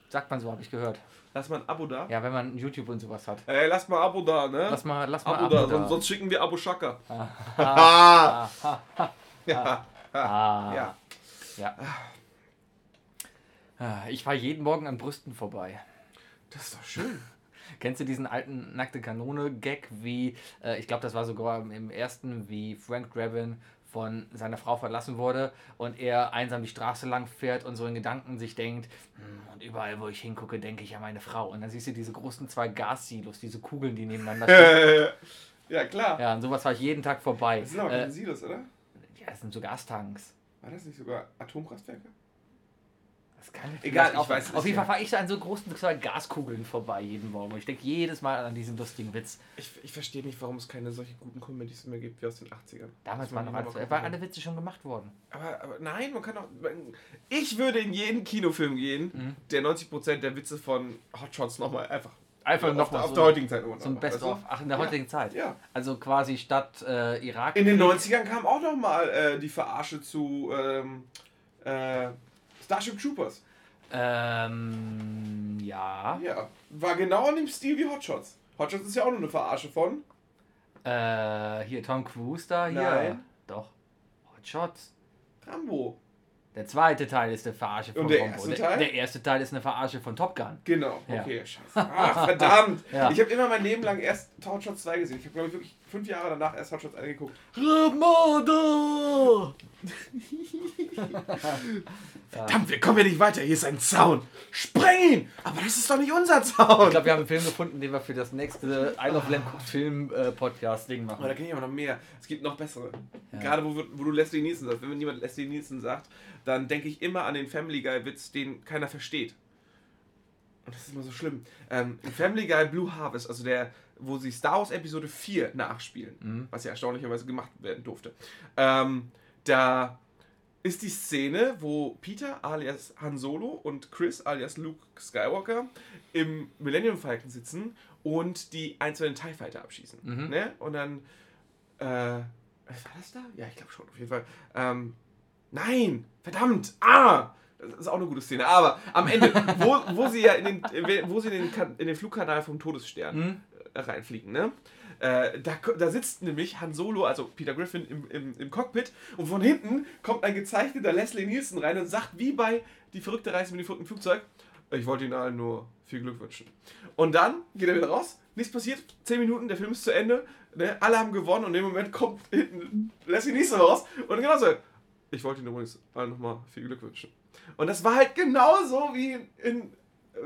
Sagt man so, habe ich gehört. Lasst mal ein Abo da. Ja, wenn man YouTube und sowas hat. Ey, lasst mal ein Abo da, ne? Lass mal, lass mal Abo, Abo da, da. Sonst, sonst schicken wir Abo Schaka. Ah, Ah. ah, Ja. ah, Ja. ja. Ah, Ich fahre jeden Morgen an Brüsten vorbei. Das ist doch schön. Kennst du diesen alten nackte Kanone-Gag, wie, äh, ich glaube, das war sogar im ersten, wie Frank Drabin von seiner Frau verlassen wurde und er einsam die Straße lang fährt und so in Gedanken sich denkt, "Hm, und überall, wo ich hingucke, denke ich an meine Frau. Und dann siehst du diese großen zwei Gassilos, diese Kugeln, die nebeneinander stehen. ja, klar. ja, und sowas fahre ich jeden Tag vorbei. Das sind aber Äh, Silos, oder? Ja, das sind so Gastanks. War das nicht sogar Atomkraftwerke? Das kann Egal, vielleicht ich weiß es Auf jeden ja. Fall fahre ich so an so großen Gaskugeln vorbei jeden Morgen. Und ich denke jedes Mal an diesen lustigen Witz. Ich, ich verstehe nicht, warum es keine solche guten Comedies mehr gibt wie aus den 80ern. Damals waren noch alle, waren alle Witze schon gemacht worden. Aber, aber nein, man kann auch. Ich würde in jeden Kinofilm gehen, Mhm. der 90% der Witze von Hot Shots nochmal einfach. Einfach auf, nochmal auf so, der heutigen Zeit so ein Best-of. Ach, in der Ja. heutigen Zeit. Ja. Also quasi statt äh, Irak. In den 90ern kam auch nochmal äh, die Verarsche zu ähm, äh, Starship Troopers. Ähm, ja. Ja. War genau in dem Stil wie Hot Shots. Hot Shots ist ja auch nur eine Verarsche von. Äh, hier Tom Cruise da, hier. Nein. Doch. Hot Shots. Rambo. Der zweite Teil ist eine Verarsche von Und der Rambo. erste der, Teil? der erste Teil ist eine Verarsche von Top Gun. Genau. Ja. Okay, scheiße. Ach, verdammt. Ja. Ich habe immer mein Leben lang erst Hot Shots 2 gesehen. Ich habe, glaube ich, wirklich fünf Jahre danach erst Hot Shots 1 geguckt. Ramada! Verdammt, wir kommen ja nicht weiter. Hier ist ein Zaun. Spreng ihn! Aber das ist doch nicht unser Zaun. Ich glaube, wir haben einen Film gefunden, den wir für das nächste I Love Lamb Film äh, Podcast Ding Oh, da machen. kenne ich aber noch mehr. Es gibt noch bessere. Ja. Gerade wo, wo du Leslie Nielsen sagst. Wenn jemand Leslie Nielsen sagt, dann denke ich immer an den Family Guy Witz, den keiner versteht. Und das ist immer so schlimm. Ähm, Family Guy Blue Harvest, also der, wo sie Star Wars Episode 4 nachspielen, Mhm. was ja erstaunlicherweise gemacht werden durfte. Ähm, da ist die Szene, wo Peter alias Han Solo und Chris alias Luke Skywalker im Millennium Falcon sitzen und die einzelnen TIE Fighter abschießen. Mhm. Ne? Und dann, äh, war das da? Ja, ich glaube schon, auf jeden Fall. Ähm, nein, verdammt, ah! Das ist auch eine gute Szene. Aber am Ende, wo, wo sie ja in den, wo sie in den, in den Flugkanal vom Todesstern Mhm. äh, reinfliegen, ne? Äh, da, da sitzt nämlich Han Solo, also Peter Griffin, im, im, im Cockpit und von hinten kommt ein gezeichneter Leslie Nielsen rein und sagt, wie bei Die verrückte Reise mit dem verrückten Flugzeug, ich wollte Ihnen allen nur viel Glück wünschen. Und dann geht er wieder raus, nichts passiert, 10 Minuten, der Film ist zu Ende, ne? alle haben gewonnen und in dem Moment kommt hinten Leslie Nielsen raus und genauso, ich wollte Ihnen übrigens allen nochmal viel Glück wünschen. Und das war halt genauso wie in, in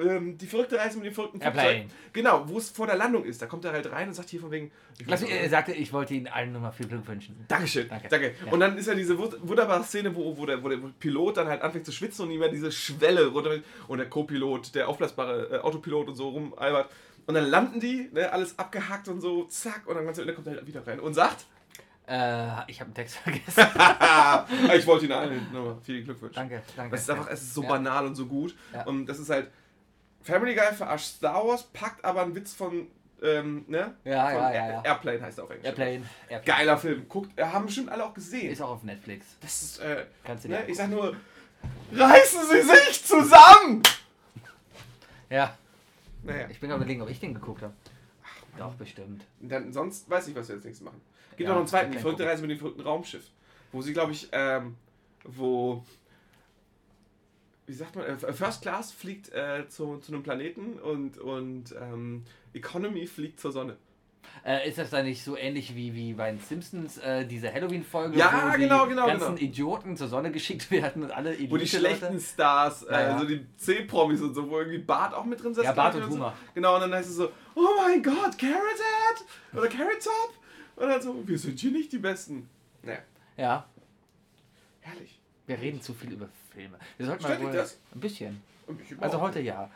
ähm, Die verrückte Reise mit dem verrückten Flugzeug. Genau, wo es vor der Landung ist. Da kommt er halt rein und sagt hier von wegen. ich Lass mich, er sagte, ich wollte Ihnen allen nochmal viel Glück wünschen. Dankeschön, Danke. danke. Ja. Und dann ist ja diese wund- wunderbare Szene, wo, wo, der, wo der Pilot dann halt anfängt zu schwitzen und ihm ja diese Schwelle runter und der Co-Pilot, der aufblasbare äh, Autopilot und so rumalbert. Und dann landen die, ne, alles abgehackt und so, zack, und dann kommt er halt wieder rein und sagt, Äh, ich habe einen Text vergessen. ich wollte Ihnen allen nochmal viel Glück wünschen. danke, danke. Es ist einfach, es ist so Ja. banal und so gut. Ja. Und das ist halt, Family Guy verarscht Star Wars, packt aber einen Witz von, ähm, ne? Ja, von ja, ja, ja. Airplane heißt er auf Englisch. Airplane. Airplane. Geiler Film. Guckt, äh, haben bestimmt alle auch gesehen. Ist auch auf Netflix. Das ist, äh, Kannst du ne? ich sag nur, reißen Sie sich zusammen! Ja, Naja, ich bin gerade überlegen, ob ich den geguckt habe. Doch, bestimmt. dann, sonst weiß ich, was wir als nächstes machen. Gibt Ja, noch einen zweiten, die verrückte. Reise mit dem verrückten Raumschiff. Wo sie, glaube ich, ähm, wo wie sagt man, äh, First Class fliegt äh, zu, zu einem Planeten und, und ähm, Economy fliegt zur Sonne. Äh, ist das dann nicht so ähnlich wie, wie bei den Simpsons, äh, diese Halloween-Folge, Ja, wo genau, die genau, ganzen genau. Idioten zur Sonne geschickt werden und alle Wo die schlechten Elite-Leute- Stars, äh, Ja, ja. so die C-Promis und so, wo irgendwie Bart auch mit drin sitzt. Ja, Bart und so. Humor. Genau, und dann heißt es so, oh mein Gott, Carrot Head oder Carrot Top. Und dann so, wir sind hier nicht die Besten. Naja, Ja, herrlich. wir reden zu viel über Filme. Wir sollten Stört mal wohl- das? Ein bisschen. Also heute ja.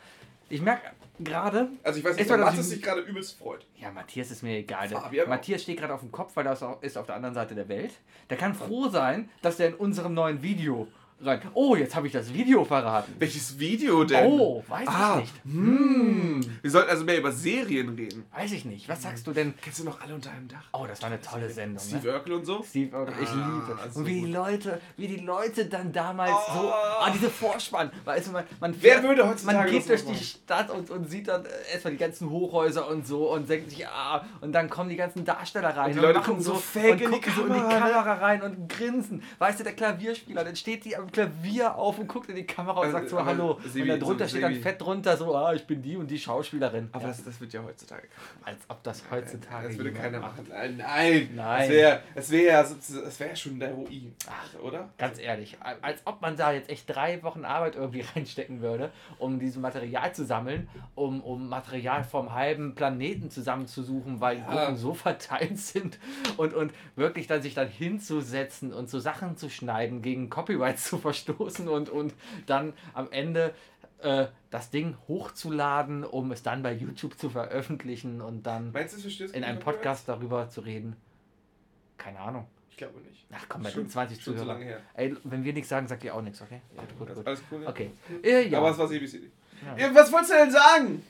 Ich merke gerade, Also ich weiß nicht, ich- sich gerade übelst freut. Ja, Matthias ist mir egal. Fabian auch. Matthias steht gerade auf dem Kopf, weil er ist auf der anderen Seite der Welt. Der kann froh sein, dass er in unserem neuen Video rein. Oh, jetzt habe ich das Video verraten. Welches Video denn? Oh, weiß ah, ich nicht. Hm. Wir sollten also mehr über Serien reden. Weiß ich nicht. Was sagst du denn? Kennst du noch alle unter einem Dach? Oh, das war eine tolle Sendung. Steve Ne? Urkel und so? Steve Urkel, ich Ah, liebe. so Und wie die. Leute, wie die Leute dann damals Oh. so, ah, diese Vorspann, weißt du, man, man Wer fährt- würde heutzutage man geht durch die? Stadt und, und sieht dann äh, erstmal die ganzen Hochhäuser und so und denkt sich, ah, und dann kommen die ganzen Darsteller rein Und die Leute machen gucken so fake und in die gucken so in die Kamera? Kamera rein und grinsen. Weißt du, der Klavierspieler, dann steht die am Klavier auf und guckt in die Kamera und Also, sagt so Hallo. Und da drunter steht dann fett drunter so, ah, ich bin die und die Schauspielerin. Aber das, das wird ja heutzutage. als ob das heutzutage Das würde keiner machen. Nein, nein. Nein. Das wäre wär, ja das wär schon der Ruin. oder? Ganz ehrlich, als ob man da jetzt echt drei Wochen Arbeit irgendwie reinstecken würde, um dieses Material zu sammeln, um, um Material vom halben Planeten zusammenzusuchen, weil die. Gruppen so verteilt sind und, und wirklich dann sich dann hinzusetzen und so Sachen zu schneiden, gegen Copyright zu verstoßen und, und dann am Ende äh, das Ding hochzuladen, um es dann bei YouTube zu veröffentlichen und dann du, in einem? Podcast darüber zu reden. Keine Ahnung. Ich glaube nicht. Ach komm, bei Schon- den 20 schon zu Zuhörern. lange her. Ey, wenn wir nichts sagen, sagt ihr auch nichts, okay? Ja, gut, gut. Alles cool. ja. Okay. Äh, ja. Aber es war CBCD. Ja. Was wolltest du denn sagen?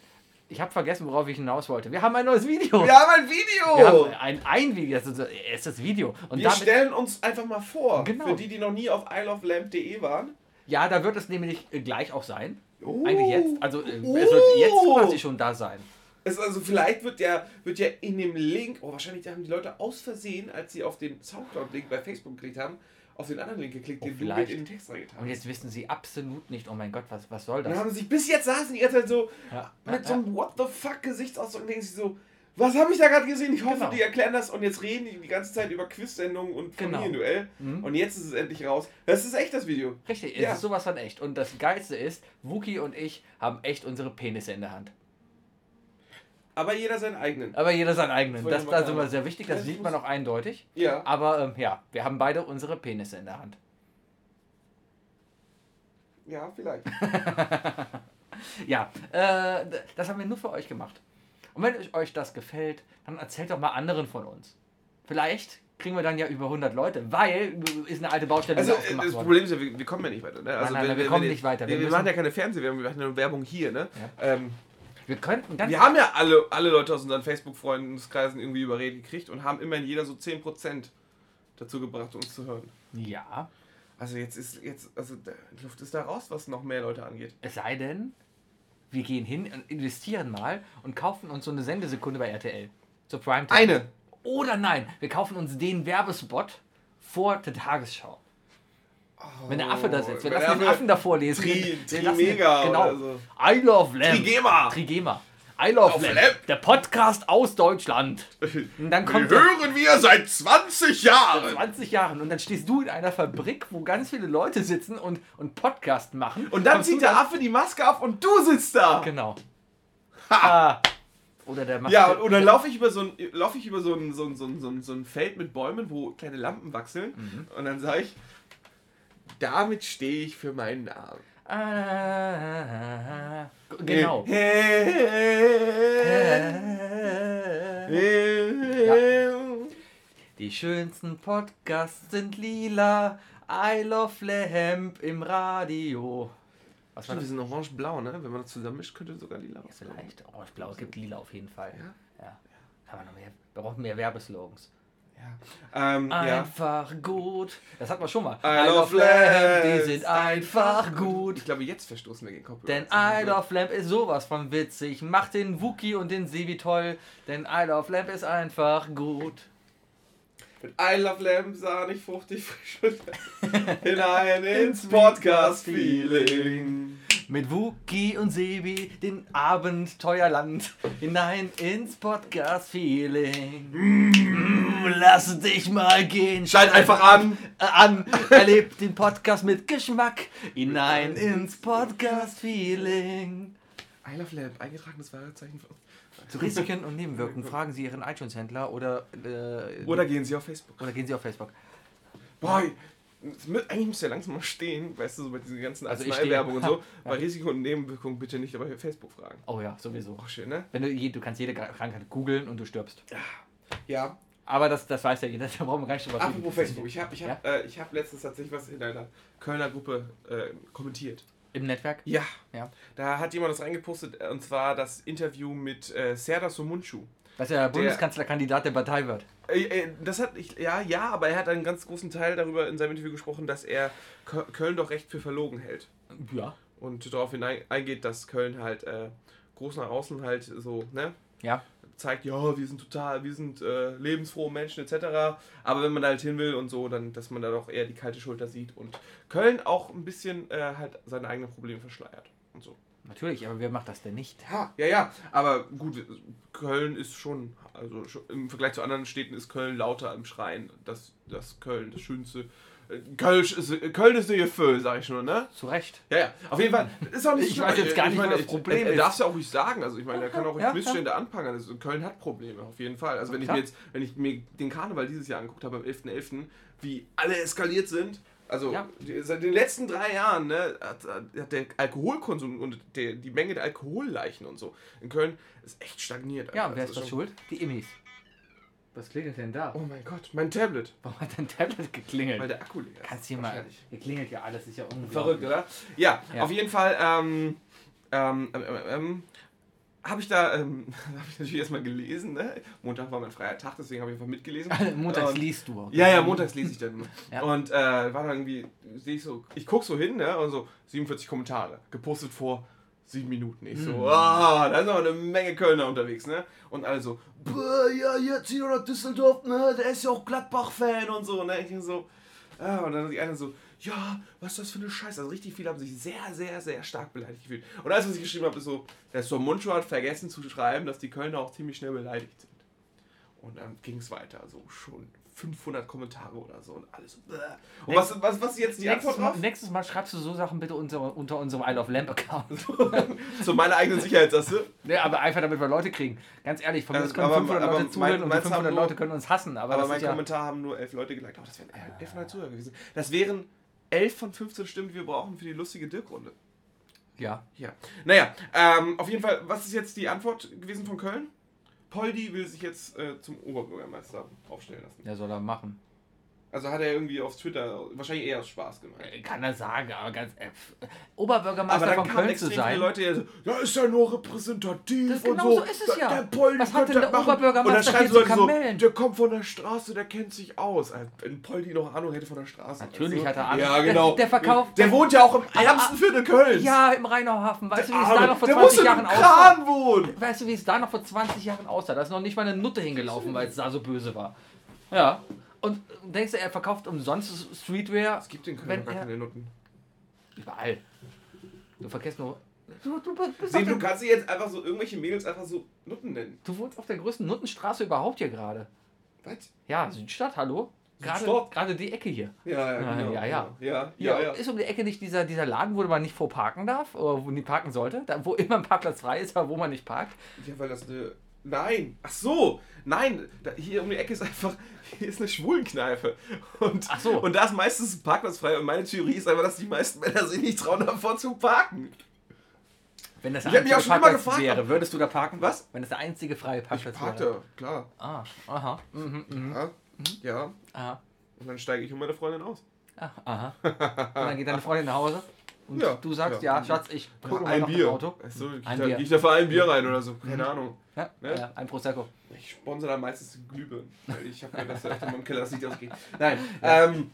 Ich habe vergessen, worauf ich hinaus wollte. Wir haben ein neues Video. Wir haben ein Video! Wir haben ein, ein Video, das ist unser erstes Video. Und Wir stellen uns einfach mal vor, Genau. für die, die noch nie auf isleoflamp.de waren. ja, da wird es nämlich äh, gleich auch sein. Oh. Eigentlich jetzt. Also Oh. es wird jetzt quasi schon da sein. Es also vielleicht wird ja, wird ja in dem Link, oh wahrscheinlich haben die Leute aus Versehen, als sie auf den Soundcloud-Link bei Facebook geklickt haben, auf den anderen Link geklickt, Oh, den du vielleicht. in den Text reingetan Und hast. jetzt wissen sie absolut nicht, oh mein Gott, was, was soll Dann das? haben sie sich bis jetzt saßen die ganze Zeit so Ja, mit ja, so einem What the fuck Gesichtsausdruck und denken sich so, was habe ich da gerade gesehen? Ich hoffe, Genau. die erklären das und jetzt reden die die ganze Zeit über Quiz-Sendungen und Genau. Familienduell. Mhm. Und jetzt ist es endlich raus. Das ist echt das Video. Richtig, es Ja. ist sowas von echt. Und das Geilste ist, Wookie und ich haben echt unsere Penisse in der Hand. Aber jeder seinen eigenen. Aber jeder seinen eigenen. Das, das ist immer sehr wichtig, das Ja, sieht man auch eindeutig. Ja. Aber ähm, ja, wir haben beide unsere Penisse in der Hand. Ja, vielleicht. Ja, äh, das haben wir nur für euch gemacht. Und wenn euch das gefällt, dann erzählt doch mal anderen von uns. Vielleicht kriegen wir dann ja über 100 Leute, weil ist eine alte Baustelle Also das worden. Problem ist ja, wir, wir kommen ja nicht weiter. Ne? Also, nein, wenn- wir wenn- kommen wenn- nicht weiter. Wir Wir, wir machen ja keine Fernsehwerbung, wir machen nur Werbung hier. Ne? Ähm, Wir könnten ganz wir haben ja alle, alle Leute aus unseren Facebook-Freundeskreisen irgendwie überredet gekriegt und haben immerhin jeder so 10% dazu gebracht, uns zu hören. Ja, Also jetzt ist jetzt, also die Luft ist da raus, was noch mehr Leute angeht. es sei denn, wir gehen hin und investieren mal und kaufen uns so eine Sendesekunde bei RTL. Zur Primetime. Eine! Oder nein, wir kaufen uns den Werbespot vor der Tagesschau. Wenn der Affe da sitzt, wir Oh, Wenn lassen den Affen davor lesen. Tri, Wir den- Trimega genau. so. I love Lamp. Trigema! Trigema. I love Auf Lamp. Der Podcast aus Deutschland. Und dann Wir kommt der hören wir seit 20 Jahren! 20 Jahren und dann stehst du in einer Fabrik, wo ganz viele Leute sitzen und, und Podcast machen. Und dann Kommst zieht der Affe die Maske auf und du sitzt da! Genau. Ha. Ah. Oder der macht. Ja, und, dann laufe ich über so ein, laufe ich über so ein, so, ein, so, ein, so, ein, Feld mit Bäumen, wo kleine Lampen wachseln. Mhm. Und dann sage ich, damit stehe ich für meinen Namen. Ah, genau. Die schönsten Podcasts sind lila. I love Lamp im Radio. Was Wir das? sind orange-blau, ne? Wenn man das zusammen mischt, könnte sogar lila raus. Vielleicht. Orange-Blau. Es gibt lila auf jeden Fall. Ja? Ja. Kann man noch mehr. Wir brauchen mehr Werbeslogans. Ja. Ähm, ja. Einfach gut. Das hatten wir schon mal. I love Lamp, Die sind einfach gut. Ich glaube, jetzt verstoßen wir gegen Copyright. Denn I Love Lamp ist sowas von witzig. Macht den Wookie und den Sevi toll. Denn I Love Lamp ist einfach gut. Mit I Love Lamb, sahnig, fruchtig, frisch hinein ins Podcast-Feeling. Mit Wookie und Sebi, den Abenteuerland, hinein ins Podcast-Feeling. Mm, lass dich mal gehen. Schalt einfach an. Äh, an. Erlebt den Podcast mit Geschmack, hinein ins Podcast-Feeling. I Love Lamb, eingetragenes Warezeichen uns. Zu Risiken und Nebenwirkungen fragen Sie Ihren iTunes-Händler oder, äh, Oder gehen Sie auf Facebook. oder gehen Sie auf Facebook. Mü- eigentlich müsste ja langsam mal stehen, weißt du, so bei diesen ganzen Also Arzneiwerbung und so. Bei Risiko und Nebenwirkungen bitte nicht bei Facebook fragen. Oh ja, sowieso. Auch schön, ne? Wenn du, du kannst jede Krankheit googeln und du stirbst. Ja. Aber das, das weiß ja jeder, da brauchen wir gar nicht drüber reden. Apropos Facebook, ich habe ich hab, äh, ich hab letztens tatsächlich was in einer Kölner Gruppe äh, kommentiert. Im Netzwerk? Ja. Ja. Da hat jemand das reingepostet, äh, und zwar das Interview mit äh, Serdar Somuncu. Dass er Bundeskanzlerkandidat der Partei wird. Äh, äh, das hat ich, ja, ja, aber er hat einen ganz großen Teil darüber in seinem Interview gesprochen, dass er Kö- Köln doch recht für verlogen hält. Ja. Und darauf hinein eingeht, dass Köln halt äh, groß nach außen halt so, ne? Ja. Zeigt, ja, wir sind total, wir sind äh, lebensfrohe Menschen etc. Aber wenn man da halt hin will und so, dann, dass man da doch eher die kalte Schulter sieht und Köln auch ein bisschen äh, halt seine eigenen Probleme verschleiert und so. Natürlich, aber wer macht das denn nicht? Ja, ja, ja. Aber gut, Köln ist schon, also schon, im Vergleich zu anderen Städten ist Köln lauter im Schreien. Das, das Köln, das schönste. äh, Köln ist, Köln ist eine Gefühl, sag ich nur, ne? Zu Recht. Ja, ja, auf jeden Fall. Ist auch nicht Ich schlimm. weiß jetzt gar nicht, meine, wo das Problem er, er ist. darf es ja auch ruhig sagen. Also ich meine, er kann auch ruhig Ja, Missstände anprangern. Also Köln hat Probleme, auf jeden Fall. Also wenn ich mir jetzt, wenn ich mir den Karneval dieses Jahr angeguckt habe, am 11.11., wie alle eskaliert sind. Also Ja. seit den letzten drei Jahren ne, hat, hat der Alkoholkonsum und der, die Menge der Alkoholleichen und so in Köln ist echt stagniert. Ja, Alter. wer Das ist das schuld? Die Immis. Was klingelt denn da? Oh mein Gott, mein Tablet. Warum hat dein Tablet geklingelt? Weil der Akku leer ist. Kannst du hier mal. Hier klingelt ja alles, ist ja unglaublich. Verrückt, oder? Ja, Ja. auf jeden Fall ähm, ähm, ähm, ähm, habe ich da, ähm, habe ich natürlich erstmal gelesen. Ne? Montag war mein freier Tag, deswegen habe ich einfach mitgelesen. Montags Und- liest du. Ja, ja, montags lese ich dann. Ja. Und äh, war dann irgendwie, sehe ich so, ich gucke so hin, ne, und so 47 Kommentare, gepostet vor sieben Minuten. Ich so, Hm. ah, da ist noch eine Menge Kölner unterwegs, ne? Und alle so, "Boah, ja, jetzt hier nach Düsseldorf, ne, der ist ja auch Gladbach-Fan und so, ne? Ich so, ah, und dann die einen so, ja, was ist das für eine Scheiße? Also richtig viele haben sich sehr, sehr, sehr stark beleidigt gefühlt. Und alles, was ich geschrieben habe, ist so, der Sormuncho hat vergessen zu schreiben, dass die Kölner auch ziemlich schnell beleidigt sind. Und dann ging es weiter, so schon 500 Kommentare oder so und alles. Und was, was, was ist jetzt die Nächstes Antwort Mal, drauf? nächstes Mal schreibst du so Sachen bitte unter, unter unserem I Love Lamp Account. Zu meiner eigenen Sicherheitsasse. ne, aber einfach damit wir Leute kriegen. Ganz ehrlich, von mir Also, können aber- 500 aber Leute zuhören und die meinst du, 500 haben nur- Leute können uns hassen. Aber, Aber mein ist ja, Kommentar haben nur 11 Leute geliked. Oh, das wären 1100 Zuhörer gewesen. Das wären 11 von 15 Stimmen, die wir brauchen für die lustige Dirk-Runde. ja. Ja. Naja, ähm, auf jeden Fall, was ist jetzt die Antwort gewesen von Köln? Poldi will sich jetzt äh, zum Oberbürgermeister aufstellen lassen. Ja, soll er machen. Also hat er irgendwie auf Twitter wahrscheinlich eher aus Spaß gemeint. Äh, Kann er sagen, aber ganz. Äh, Oberbürgermeister Aber von Köln zu sein. viele Leute, die so, ja, ist ja nur repräsentativ Das- und genau so. so ist es Der- ja. Der Poldi Was hat denn der machen. Oberbürgermeister hier so zu so, kamellen? der kommt von der Straße, der kennt sich aus. Als Wenn Poldi noch Ahnung hätte von der Straße. Natürlich du? hat er Ahnung. Ja, Der- genau. der verkauft- Der wohnt ja auch im ärmsten Viertel Kölns. Ja, im Rheinauhafen. Weißt du, wie es Aber da noch vor der muss 20 in Jahren aussah? Wohnen. Weißt du, wie es da noch vor 20 Jahren aussah? Da ist noch nicht mal eine Nutte hingelaufen, weil es da so böse war. Ja. Und denkst du, er verkauft umsonst Streetwear? Es gibt in Köln Wenn gar keine Nutten. Überall. Du vergisst nur. Du, du, bist der, du kannst sie jetzt einfach so irgendwelche Mädels einfach so Nutten nennen. du wohnst auf der größten Nuttenstraße überhaupt hier gerade. Was? Ja, Südstadt, hallo? Gerade, gerade die Ecke hier. Ja, Ja, genau, ja, ja. Ja, Ja, ja, ja. Ist um die Ecke nicht dieser, dieser Laden, wo man nicht vor parken darf? Oder wo man nicht parken sollte? Da, wo immer ein Parkplatz frei ist, aber wo man nicht parkt? Ja, weil das eine. Nein! Ach so! Nein! Da, hier um die Ecke ist einfach. Hier ist eine Schwulenkneipe. Und, Ach so. und da ist meistens ein Parkplatz frei. Und meine Theorie ist einfach, dass die meisten Männer sich nicht trauen, davor zu parken. Wenn das Ich der hab mich auch einzige schon Parkplatz gefragt, wäre, würdest du da parken? Was? Wenn es der einzige freie Ich Parkplatz park wäre. da, klar. Ah, aha. Mhm, mhm. Ja. ja. Aha. Und dann steige ich und meine Freundin aus. Ah, aha. Und dann geht deine Freundin nach Hause und Ja, du sagst, ja. ja, Schatz, ich gucke mal ein im Bier. Auto. Geh Ein ich, da, Bier. geh ich da für ein Bier rein oder so. Keine Ahnung. Ja, Ne? ja, ein Prosecco. Ich sponsor da meistens Glühbirnen. Weil ich habe ja das öfter mal im Keller, das nicht ausgeht. Nein. Ähm,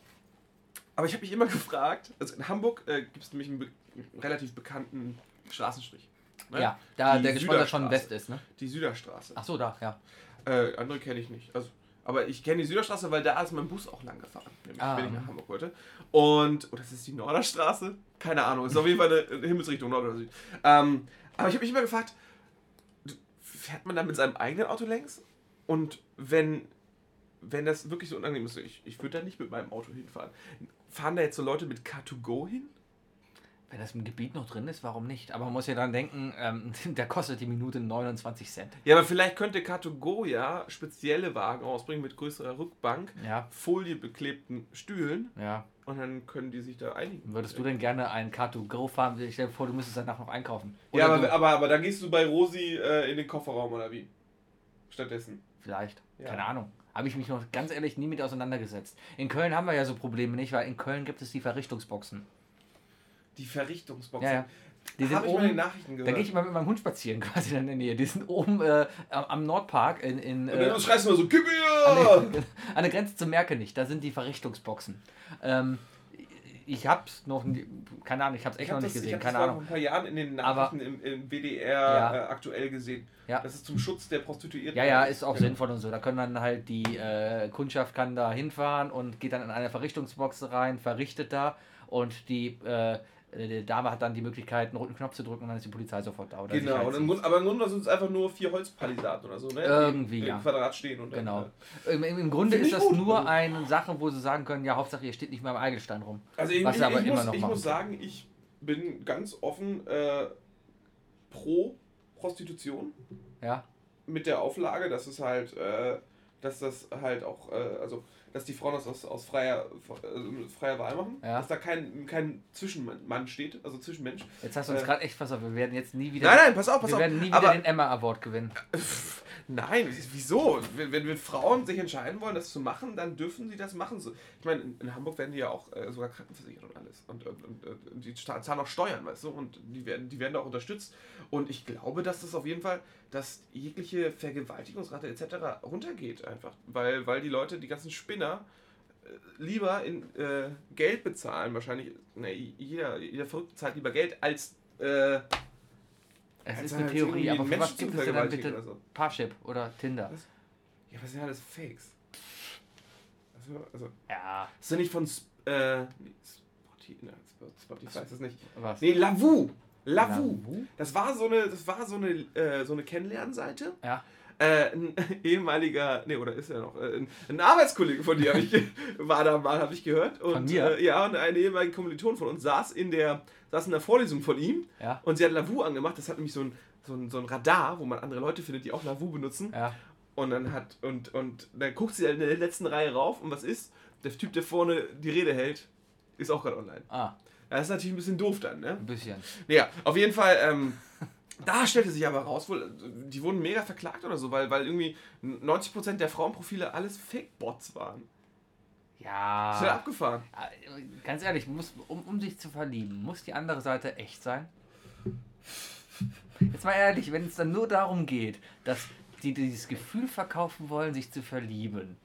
aber ich habe mich immer gefragt, also in Hamburg äh, gibt es nämlich einen, be einen relativ bekannten Straßenstrich. ne? Ja, da Die der gesponsert schon Süderstraße. West ist, ne? Die Süderstraße. Ach so, da, ja. Äh, andere kenne ich nicht. Also, Aber ich kenne die Süderstraße, weil da ist mein Bus auch lang gefahren, nämlich Ah. wenn ich nach Hamburg wollte. Und, oder ist das die Norderstraße? Keine Ahnung, ist auf jeden Fall eine Himmelsrichtung, Nord oder Süd. Ähm, aber ich habe mich immer gefragt, fährt man da mit seinem eigenen Auto längs? Und wenn, wenn das wirklich so unangenehm ist, ich, ich würde da nicht mit meinem Auto hinfahren. Fahren da jetzt so Leute mit Car2Go hin? Wenn das im Gebiet noch drin ist, warum nicht? Aber man muss ja dran denken, ähm, der kostet die Minute 29 Cent. Ja, aber vielleicht könnte Car2Go ja spezielle Wagen ausbringen mit größerer Rückbank, Ja, foliebeklebten Stühlen ja. Und dann können die sich da einigen. Würdest du denn gerne einen Car2Go fahren? Ich stell dir vor, du müsstest danach noch einkaufen. Ja, Oder aber, du, aber, aber da gehst du bei Rosi äh, in den Kofferraum oder wie? Stattdessen. Vielleicht. Ja. Keine Ahnung. Habe ich mich noch ganz ehrlich nie mit auseinandergesetzt. In Köln haben wir ja so Probleme nicht, weil in Köln gibt es die Verrichtungsboxen. Die Verrichtungsboxen. Ja, ja. Die sind Habe ich den oben. Nachrichten Da gehe ich immer mit meinem Hund spazieren, quasi in der Nähe. Die sind oben äh, am Nordpark in, in, Und äh, dann schreist du so, gib an, mir! der, an der Grenze zum Merkenich. Da sind die Verrichtungsboxen. Ähm, ich hab's noch nie, keine Ahnung, ich hab's echt Ich habe noch das, nicht ich gesehen, hab das keine vor Ahnung. ein paar Jahren in den Aber- Nachrichten im, im WDR Ja. äh, aktuell gesehen. Ja. Das ist zum Schutz der Prostituierten. Ja, ja, ist auch Genau. sinnvoll und so. Da können dann halt die äh, Kundschaft kann da hinfahren und geht dann in eine Verrichtungsbox rein, verrichtet da und die, äh, die Dame hat dann die Möglichkeit, einen roten Knopf zu drücken und dann ist die Polizei sofort da. Oder Genau, und im. Grund, aber im Grunde sind es einfach nur vier Holzpalisaden oder so, ne? Irgendwie, ja. Im Quadrat stehen und dann, Genau. äh, Im, im, Im Grunde ist ich das gut. nur eine Sache, wo sie sagen können, ja, Hauptsache ihr steht nicht mehr am Eigelstein rum. Also ich, Was ich, sie aber ich, immer muss, noch ich muss sagen, ich bin ganz offen äh, pro Prostitution Ja, mit der Auflage, dass es halt, äh, dass das halt auch, äh, also dass die Frauen das aus, aus freier, äh, freier Wahl machen, Ja. dass da kein, kein Zwischenmann steht, also Zwischenmensch. jetzt hast du uns Äh, gerade echt, pass auf, wir werden jetzt nie wieder, Nein, nein, pass auf, pass wir auf. werden nie wieder aber, den Emma Award gewinnen. Nein, wieso? Wenn, wenn, Frauen sich entscheiden wollen, das zu machen, dann dürfen sie das machen. Ich meine, in, Hamburg werden die ja auch äh, sogar krankenversichert und alles. Und, und, und, und die zahlen auch Steuern, weißt du? Und die werden, die werden da auch unterstützt. Und ich glaube, dass das auf jeden Fall, dass jegliche Vergewaltigungsrate etc. runtergeht einfach. Weil, weil die Leute, die ganzen Spinner, äh, lieber in äh, Geld bezahlen, wahrscheinlich, ne, jeder, jeder Verrückte zahlt lieber Geld, als äh, Es ist halt eine Theorie, irgendwie aber für was gibt es denn dann bitte so. Parship oder Tinder? Was? Ja, was sind alles Fakes? Also, also Ja, ist doch nicht von äh, Spotify, ne, Spotify ist das nicht. was? Nee, Lavu. Lavu. Lavu? Das war so eine, das war so eine, äh, so eine Kennenlernseite. Ja. Äh, ein ehemaliger, nee, oder ist er noch, äh, ein, ein Arbeitskollege von dir ich, war da mal, habe ich gehört. Und, Von mir? Äh, ja, und eine ehemalige Kommilitonin von uns saß in der, saß in der Vorlesung von ihm Ja, und sie hat Lavu angemacht. Das hat nämlich so ein, so ein, so ein Radar, wo man andere Leute findet, die auch Lavu benutzen. ja. Und dann hat, und, und dann guckt sie in der letzten Reihe rauf und was ist? Der Typ, der vorne die Rede hält, ist auch gerade online. Ah, Das ist natürlich ein bisschen doof dann, ne? ein bisschen. Ja, auf jeden Fall, ähm, da stellte sich aber raus, wohl, die wurden mega verklagt oder so, weil, weil irgendwie 90% der Frauenprofile alles Fake-Bots waren. Das ist ja Ja. abgefahren. Ganz ehrlich, muss, um, um sich zu verlieben, muss die andere Seite echt sein? Jetzt mal ehrlich, wenn es dann nur darum geht, dass die dieses Gefühl verkaufen wollen, sich zu verlieben,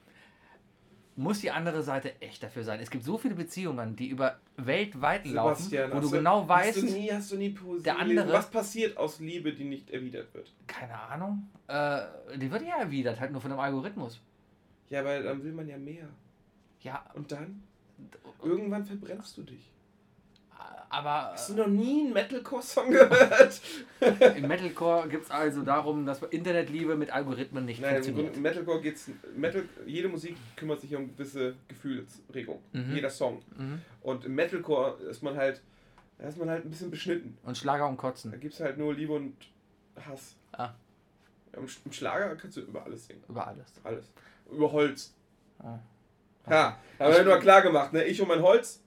muss die andere Seite echt dafür sein. Es gibt so viele Beziehungen, die über weltweit laufen, wo hast du genau weißt, du nie, du nie der andere- Was passiert aus Liebe, die nicht erwidert wird? keine Ahnung, äh, die wird ja erwidert, halt nur von einem Algorithmus. Ja, weil dann will man ja mehr. Ja, Und dann? Irgendwann verbrennst du dich. Aber Hast du noch nie einen Metalcore-Song gehört? im Metalcore geht es also darum, dass Internetliebe mit Algorithmen nicht Nein, im funktioniert. Grunde, Metalcore geht's. Metal, jede Musik kümmert sich um gewisse Gefühlsregung. Mhm. Jeder Song. Mhm. Und im Metalcore ist man halt. Da ist man halt ein bisschen beschnitten. Und Schlager und Da Kotzen. gibt es halt nur Liebe und Hass. Ah. Im, Sch- Im Schlager kannst du über alles singen. Über alles. Alles. Über Holz. Ah. Ha, haben wir nur klar gemacht, ne? Ich und mein Holz,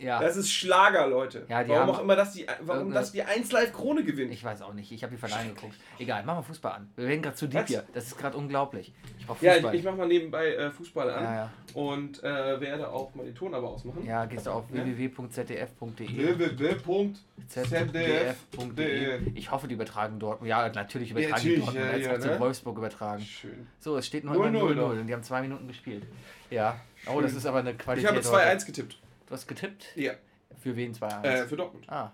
Ja, das ist Schlager, Leute. Ja, warum auch immer das die, warum das die 1 Live Krone gewinnt. ich weiß auch nicht. Ich habe die Verleihung geguckt. Egal, machen wir Fußball an. Wir werden gerade zu deep Was? hier. Das ist gerade unglaublich. Ich brauche Ja, Fußball. ich, ich mach mal nebenbei äh, Fußball an ja, ja. und äh, werde auch mal die Ton aber ausmachen. ja, gehst du auf Ja. www.zdf.de. www.zdf.de zdf.de. Ich hoffe, die übertragen dort. Ja, natürlich übertragen natürlich, die ja, Als ja, ne? Wolfsburg übertragen. Schön. So, es steht noch 0-0 immer 0-0 noch. und die haben zwei Minuten gespielt. Ja. Oh, das ist aber eine Ich Qualität. habe heute. 2-1 getippt. Du hast getippt? Ja, Für wen 2-1? äh, für Dortmund. ah.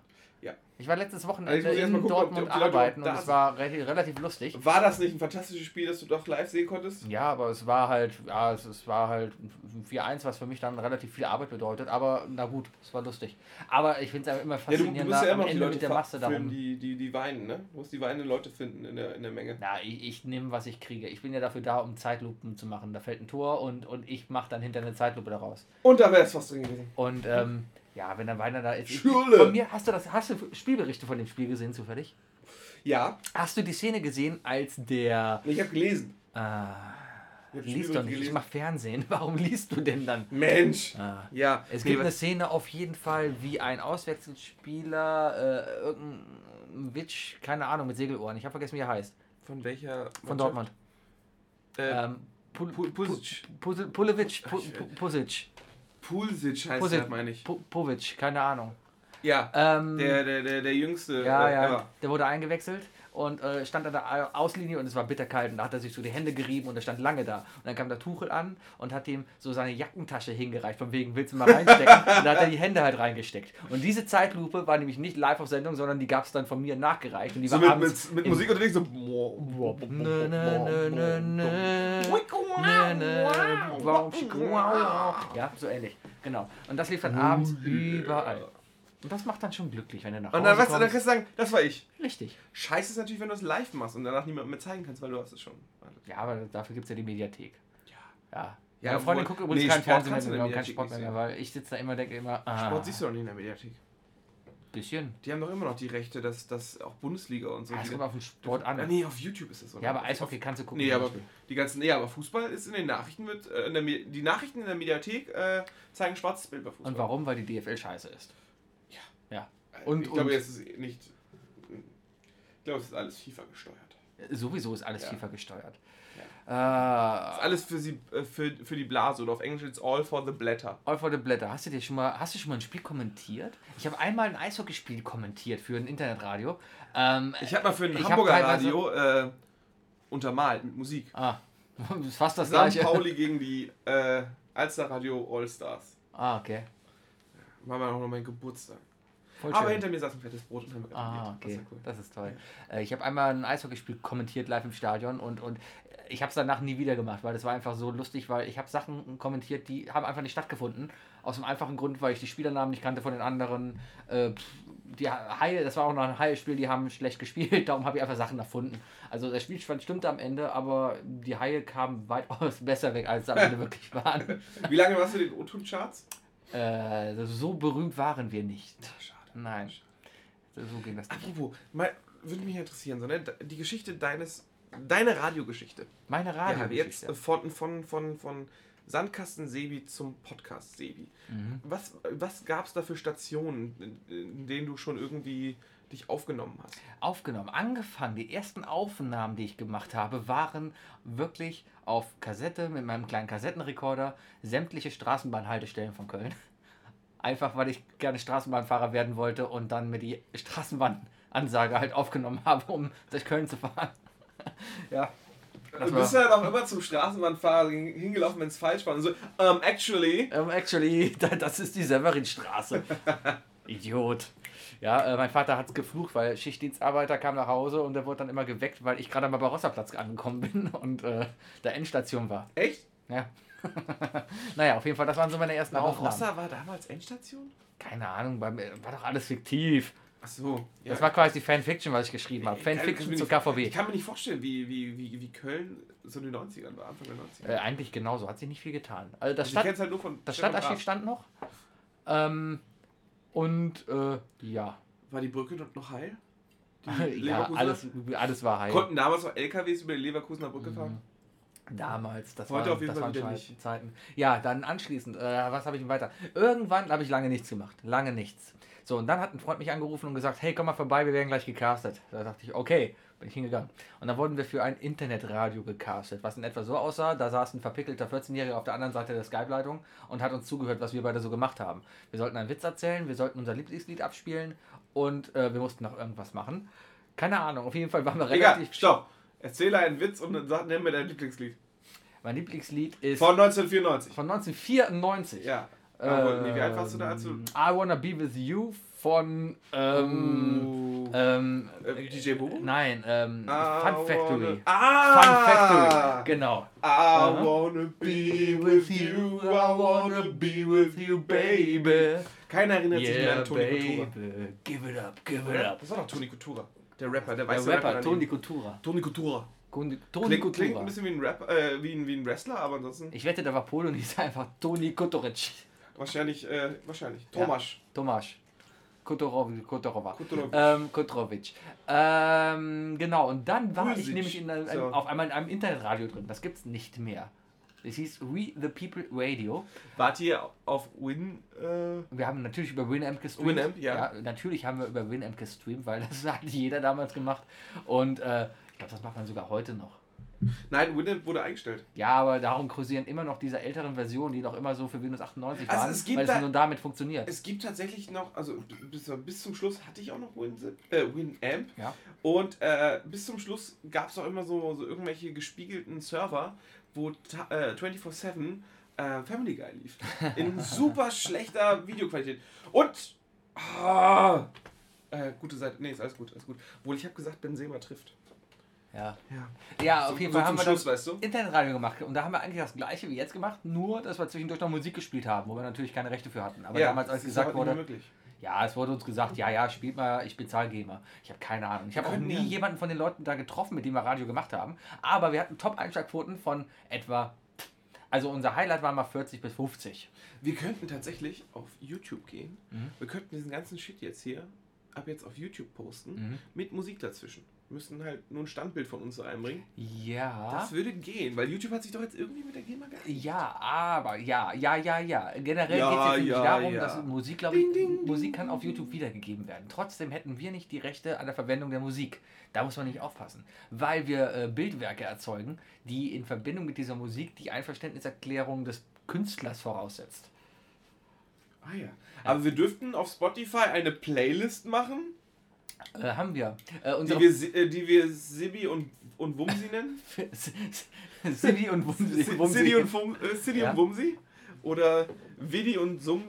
Ich war letztes Also Wochenende mal in gucken, Dortmund ob arbeiten und es war re relativ lustig. War das nicht ein fantastisches Spiel, das du doch live sehen konntest? Ja, aber es war halt, ja, es, es war halt ein 4-1, was für mich dann relativ viel Arbeit bedeutet. Aber na gut, es war lustig. Aber ich finde es immer Ja, du, du faszinierend, ja am immer die Ende Leute mit der Masse darum. die, die, die weinen, ne? Du musst die weinenden Leute finden in der, in der Menge. Ja, ich, ich nehme, was ich kriege. Ich bin ja dafür da, um Zeitlupen zu machen. Da fällt ein Tor und, und ich mache dann hinter eine Zeitlupe daraus. Und da wäre es fast drin gewesen. Und ähm, ja, wenn dann weiter da ist. Ich, Schule. von mir, hast du das, hast du Spielberichte von dem Spiel gesehen zufällig? Ja, Hast du die Szene gesehen, als der. ich habe gelesen. Äh, Ich hab liest doch nicht, ich gelesen. mach Fernsehen. Warum liest du denn dann? Mensch! Ah. Ja, Es nee, gibt eine Szene auf jeden Fall, wie ein Auswechselspieler, äh, irgendein Witsch, keine Ahnung, mit Segelohren. Ich habe vergessen, wie er heißt. Von welcher? Von Mannschaft? Dortmund. Äh, Ähm, Pul Pusic. Pul ich- Pusic, Pulsic heißt Pusic. der, meine ich. Pu- Povic, keine Ahnung. Ja, Ähm, der, der, der, der jüngste. ja, äh, ja, ever. der wurde eingewechselt und äh, stand an der Auslinie und es war bitterkalt und da hat er sich so die Hände gerieben und er stand lange da. Und dann kam der Tuchel an und hat ihm so seine Jackentasche hingereicht, von wegen, willst du mal reinstecken? und da hat er die Hände halt reingesteckt. Und diese Zeitlupe war nämlich nicht live auf Sendung, sondern die gab es dann von mir nachgereicht. Und die So war mit, mit, mit Musik unterwegs so. Wow, wow. Ja, so ähnlich. Genau. Und das lief dann abends überall. Und das macht dann schon glücklich, wenn du nach Hause Und dann, weißt du, dann kannst du sagen, das war ich. Richtig. Scheiße ist natürlich, wenn du es live machst und danach niemandem mehr zeigen kannst, weil du hast es schon. Ja, aber dafür gibt es ja die Mediathek. Ja. Ja. Ja, Meine Freundin guckt übrigens nee, keinen Sport Fernsehen mehr, der kein Mediathek Sport mehr, weil ich sitze da immer denke immer, ah, Sport siehst du doch nicht in der Mediathek. Bisschen. Die haben doch immer noch die Rechte, dass, dass auch Bundesliga und so. Ja, es die- kommt auf den Sport an. Ah, nee, auf YouTube ist das so. Ja, aber Eishockey kannst du gucken. Nee, aber die ganzen, nee, aber Fußball ist in den Nachrichten wird, äh, in der, die Nachrichten in der Mediathek äh, zeigen schwarzes Bild bei Fußball. Und warum? Weil die DFL scheiße ist. Ja. Ja. Und, Und- ich glaube, jetzt ist es nicht. Ich glaube, es ist alles FIFA gesteuert. Sowieso ist alles Ja. FIFA gesteuert. Ist Äh, alles für sie, äh, für, für die Blase oder auf Englisch ist all for the blätter. All for the Blätter. Hast du dir schon mal, hast du schon mal ein Spiel kommentiert? Ich habe einmal ein Eishockeyspiel kommentiert für ein Internetradio. Ähm, Ich habe mal für ein Hamburger Radio äh, untermalt mit Musik. ah, das ist fast das St. gleiche. Pauli gegen die äh, Alster Radio All-Stars. Ah, okay. War mal auch noch mein Geburtstag. Voll Aber schön. hinter mir saß ein fettes Brot und haben wir Ah, okay. Das cool. Das ist toll. Äh, ich habe einmal ein Eishockeyspiel kommentiert live im Stadion und, und ich habe es danach nie wieder gemacht, weil das war einfach so lustig, weil ich habe Sachen kommentiert, die haben einfach nicht stattgefunden. Aus dem einfachen Grund, weil ich die Spielernamen nicht kannte von den anderen. Äh, die Haie, das war auch noch ein Haie-Spiel, die haben schlecht gespielt, darum habe ich einfach Sachen erfunden. Also der Spielstand stimmte am Ende, aber die Haie kamen weitaus besser weg, als sie am Ende wirklich waren. Wie lange warst du in den O-Ton-Charts? Äh, so berühmt waren wir nicht. Schade. Nein. So ging das nicht. Apropos, mal, würde mich interessieren, so, ne? die Geschichte deines, deine Radiogeschichte. Meine Ja, Radio. jetzt von, von, von, von Sandkasten Sebi zum Podcast Sebi. Mhm. Was, was gab es da für Stationen, in, in denen du schon irgendwie dich aufgenommen hast? aufgenommen. Angefangen, die ersten Aufnahmen, die ich gemacht habe, waren wirklich auf Kassette mit meinem kleinen Kassettenrekorder sämtliche Straßenbahnhaltestellen von Köln. Einfach weil ich gerne Straßenbahnfahrer werden wollte und dann mir die Straßenbahnansage halt aufgenommen habe, um durch Köln zu fahren. ja. Du bist ja auch immer zum Straßenbahnfahrer hin- hingelaufen, wenn es falsch war. Und so, um, actually. Um, actually, da- das ist die Severinstraße. Idiot. Ja, äh, mein Vater hat es geflucht, weil Schichtdienstarbeiter kam nach Hause und der wurde dann immer geweckt, weil ich gerade am Barbarossa-Platz angekommen bin und äh, da Endstation war. Echt? Ja. naja, auf jeden Fall, das waren so meine ersten Aufnahmen. Barbarossa war damals Endstation? Keine Ahnung, bei mir war doch alles fiktiv. Ach so. Ja. Das war quasi die Fanfiction, was ich geschrieben habe. Fanfiction zu KVB. Ich kann mir nicht vorstellen, wie, wie, wie, wie Köln so in den 90ern war, Anfang der 90er. Äh, eigentlich genauso, hat sich nicht viel getan. Also das, ich Stadt, halt nur von das Stadtarchiv Raab. stand noch. Ähm, und äh, ja. War die Brücke dort noch heil? Ja, alles, alles war heil. Konnten damals noch LKWs über die Leverkusener Brücke fahren? Damals, das, Heute waren, auf jeden das Fall waren nicht. Zeiten. Ja, dann anschließend, äh, was habe ich denn weiter? Irgendwann habe ich lange nichts gemacht. Lange nichts. So, und dann hat ein Freund mich angerufen und gesagt, hey, komm mal vorbei, wir werden gleich gecastet. Da dachte ich, okay, bin ich hingegangen. Und dann wurden wir für ein Internetradio gecastet, was in etwa so aussah, da saß ein verpickelter 14-Jähriger auf der anderen Seite der Skype-Leitung und hat uns zugehört, was wir beide so gemacht haben. Wir sollten einen Witz erzählen, wir sollten unser Lieblingslied abspielen und äh, wir mussten noch irgendwas machen. Keine Ahnung, auf jeden Fall waren wir Egal, relativ... stopp. Erzähle einen Witz und dann sag, nenn mir dein Lieblingslied. Mein Lieblingslied ist Von 1994. von 1994. Ja. Nee, wie alt warst du da, als du. Ähm, I Wanna Be With You von ähm, Uh, ähm, äh, DJ Bobo? Nein, ähm, I Fun Factory. wanna- Ah! Fun Factory, genau. I Aha. wanna be with you, I wanna be with you, baby. Keiner erinnert sich mehr Yeah, an Toni Kutura. give it up, give it up. Das war doch Toni Kutura. Der Rapper, der Der weiße Rapper, daneben. Toni Kultura. Toni Kutura. Toni Toni Klingt, klingt ein bisschen wie ein Rapper, äh, wie ein, wie ein Wrestler, aber ansonsten Ich wette, da war Pol und hieß einfach Toni Kutoric. Wahrscheinlich, äh, wahrscheinlich. Ja. Tomasz. Tomasz. Kutorov, Kutorova. Kutura. Ähm, Kutrovic. Ähm, genau, und dann war ich Pulisic. nämlich in einem, So. auf einmal in einem Internetradio drin. Das gibt's nicht mehr. Es hieß We the People Radio. Wart ihr auf Win? Äh, Wir haben natürlich über Winamp gestreamt. Winamp, ja. Natürlich haben wir über Winamp gestreamt, weil das hat jeder damals gemacht. Und äh, ich glaube, das macht man sogar heute noch. nein, Winamp wurde eingestellt. Ja, aber darum kursieren immer noch diese älteren Versionen, die noch immer so für Windows 98 Also waren, es gibt weil es da- nur damit funktioniert. Es gibt tatsächlich noch, also bis, bis zum Schluss hatte ich auch noch Winzip, äh, Winamp. Ja. Und äh, bis zum Schluss gab es auch immer so, so irgendwelche gespiegelten Server, wo äh, 24-7 äh, Family Guy lief. In super schlechter Videoqualität. Und. Ah, äh, gute Seite. Nee, ist alles gut, alles gut. Wohl, ich habe gesagt, Benzema trifft. Ja, Ja. ja auf jeden Fall haben wir Schluss, das weißt du? Internetradio gemacht. Und da haben wir eigentlich das gleiche wie jetzt gemacht, nur dass wir zwischendurch noch Musik gespielt haben, wo wir natürlich keine Rechte für hatten. Aber damals, als gesagt wurde, möglich. ja, es wurde uns gesagt, ja, ja, spielt mal, ich bezahle GEMA. Ich habe keine Ahnung. Ich habe auch nie ja- jemanden von den Leuten da getroffen, mit dem wir Radio gemacht haben. Aber wir hatten Top-Einschlagquoten von etwa, also unser Highlight war mal 40 bis 50. Wir könnten tatsächlich auf YouTube gehen. Mhm. Wir könnten diesen ganzen Shit jetzt hier ab jetzt auf YouTube posten. Mhm. Mit Musik dazwischen. Müssen halt nur ein Standbild von uns so einbringen. Ja. Das würde gehen, weil YouTube hat sich doch jetzt irgendwie mit der GEMA geeinigt. Ja, aber ja, ja, ja, ja. Generell Ja, geht es ja, darum, ja. dass Musik, glaube ich, Ding, ding, Musik kann auf YouTube wiedergegeben werden. Trotzdem hätten wir nicht die Rechte an der Verwendung der Musik. Da muss man nicht aufpassen, weil wir äh, Bildwerke erzeugen, die in Verbindung mit dieser Musik die Einverständniserklärung des Künstlers voraussetzt. Ah ja. Aber wir dürften auf Spotify eine Playlist machen, Äh, haben wir. Äh, die wir, äh, die wir Sibi und, und Wumsi nennen. City und Wumsi. Si- Wumsi. City und, Fum, äh, City Ja. und Wumsi. Oder Vidi und Sum.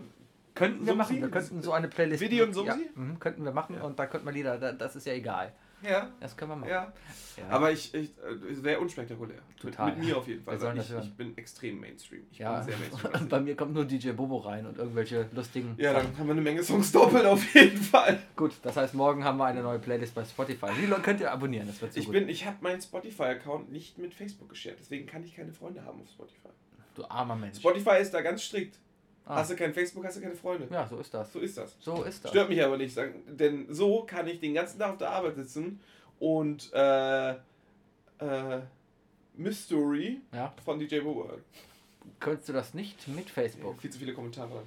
Könnten wir Sumsi? machen. Wir könnten so eine Playlist. Video und ja, Sumsi? mhm, könnten wir machen Ja. und da könnten wir Lieder. da- Das ist ja egal. Ja, Das können wir machen. ja. Ja. Aber ich, ich äh, es wäre unspektakulär. Total. Mit, mit mir auf jeden Fall. Das ich, ich bin extrem Mainstream. Ich Ja, bin sehr Mainstream. und bei mir kommt nur DJ Bobo rein und irgendwelche lustigen. ja, dann haben wir eine Menge Songs doppelt auf jeden Fall. Gut, das heißt, morgen haben wir eine neue Playlist bei Spotify. Die könnt ihr abonnieren, das wird so Ich gut. bin, ich habe meinen Spotify-Account nicht mit Facebook geshared, deswegen kann ich keine Freunde haben auf Spotify. du armer Mensch. Spotify ist da ganz strikt. Ah. Hast du kein Facebook, hast du keine Freunde. Ja, so ist das. So ist das. So ist das. Stört mich aber nicht, sagen, denn so kann ich den ganzen Tag auf der Arbeit sitzen und äh, äh, Mystery Ja. von DJ Bobo hören. Könntest du das nicht mit Facebook? Viel zu viele Kommentare.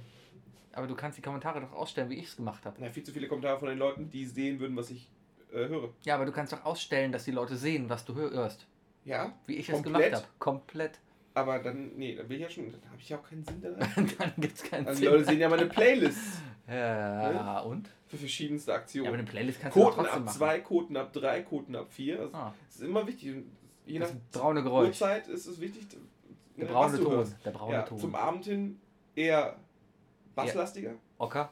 Aber du kannst die Kommentare doch ausstellen, wie ich es gemacht habe. Ja, viel zu viele Kommentare von den Leuten, die sehen würden, was ich äh, höre. Ja, aber du kannst doch ausstellen, dass die Leute sehen, was du hör- hörst. Ja, Wie ich es gemacht habe. Komplett. Aber dann, nee, dann will ich ja schon, dann habe ich ja auch keinen Sinn daran. Dann gibt es keinen Also die Sinn. Leute sehen ja meine Playlists Ja, und? für verschiedenste Ja, aber Aktionen. eine Playlist kannst du doch Quoten trotzdem ab machen. 2, Quoten ab 3, Quoten ab 4. Also Ah, Es ist immer wichtig. Je nach das braune Geräusch. Uhrzeit ist es wichtig, Der ne, braune was du Ton. hörst. Der braune Ja, Ton. zum Abend hin eher basslastiger. Ocker.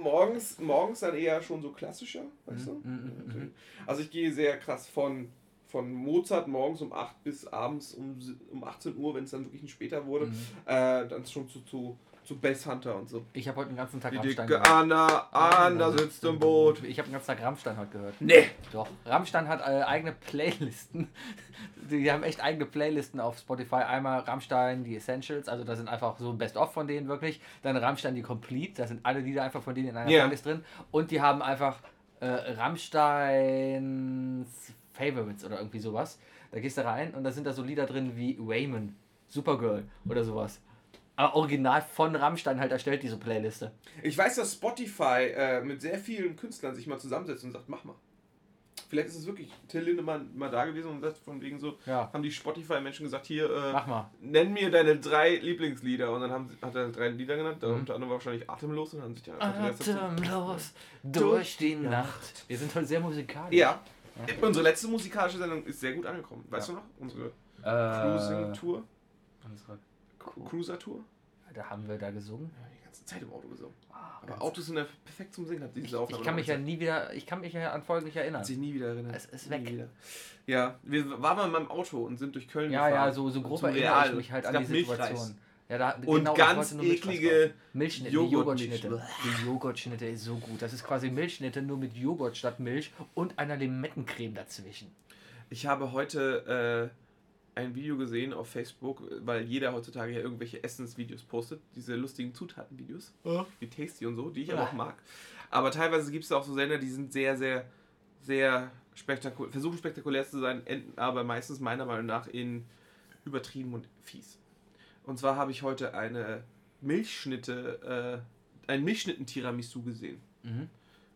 Morgens, morgens dann eher schon so klassischer, weißt Mhm, du? mhm, Ja, mhm. Also ich gehe sehr krass von, von Mozart morgens um 8 bis abends um, um 18 Uhr, wenn es dann wirklich ein später wurde, Mhm. äh, dann schon zu, zu, zu Bass Hunter und so. Ich habe heute den ganzen Tag Die Rammstein gehört. Anna, Anna sitzt im Boot. Ich habe den ganzen Tag Rammstein heute gehört. Nee! Doch. Rammstein hat äh, eigene Playlisten. Die haben echt eigene Playlisten auf Spotify. Einmal Rammstein, die Essentials, also da sind einfach so Best-of von denen wirklich. Dann Rammstein, die Complete, da sind alle Lieder einfach von denen in einer Ja. Playlist drin. Und die haben einfach äh, Rammsteins Favorites oder irgendwie sowas. Da gehst du rein und da sind da so Lieder drin wie Wayman, Supergirl oder sowas. Aber original von Rammstein halt erstellt, diese Playliste. Ich weiß, dass Spotify äh, mit sehr vielen Künstlern sich mal zusammensetzt und sagt, mach mal. Vielleicht ist es wirklich Till Lindemann mal da gewesen und sagt von wegen so, Ja. haben die Spotify-Menschen gesagt, hier, äh, Mach mal. nenn mir deine drei Lieblingslieder. Und dann haben, hat er drei Lieder genannt, Mhm. unter anderem wahrscheinlich Atemlos und dann haben sich so- Atemlos durch die Nacht. Wir sind heute sehr musikalisch. Ja. Unsere letzte musikalische Sendung ist sehr gut angekommen. Weißt Ja. du noch? Unsere Äh, Cruising-Tour? unsere- Cruiser-Tour? Da haben wir da gesungen. Ja, die ganze Zeit im Auto gesungen. Ah, Aber Autos sind ja perfekt zum Singen, hat diese ich, Aufnahme ich kann mich ja nie wieder, ich kann mich ja an Folgen nicht erinnern. Sich nie wieder erinnert. Es ist weg. Ja, wir waren mal in meinem Auto und sind durch Köln Ja, gefahren. ja, so, so grob erinnere Real. ich mich halt Es an die Milchreis. Ja, da, Und genau, ganz eklige. Milchschnitte. Joghurtschnitte. Die Joghurtschnitte ist so gut. Das ist quasi Milchschnitte, nur mit Joghurt statt Milch und einer Limettencreme dazwischen. Ich habe heute äh, ein Video gesehen auf Facebook, weil jeder heutzutage ja irgendwelche Essensvideos postet, diese lustigen Zutatenvideos, wie Tasty und so, die ich aber Ja. auch mag. Aber teilweise gibt es auch so Sender, die sind sehr, sehr, sehr spektakulär, versuchen spektakulär zu sein, enden aber meistens meiner Meinung nach in übertrieben und fies. Und zwar habe ich heute eine Milchschnitte, äh, ein Milchschnitten-Tiramisu gesehen. Mhm.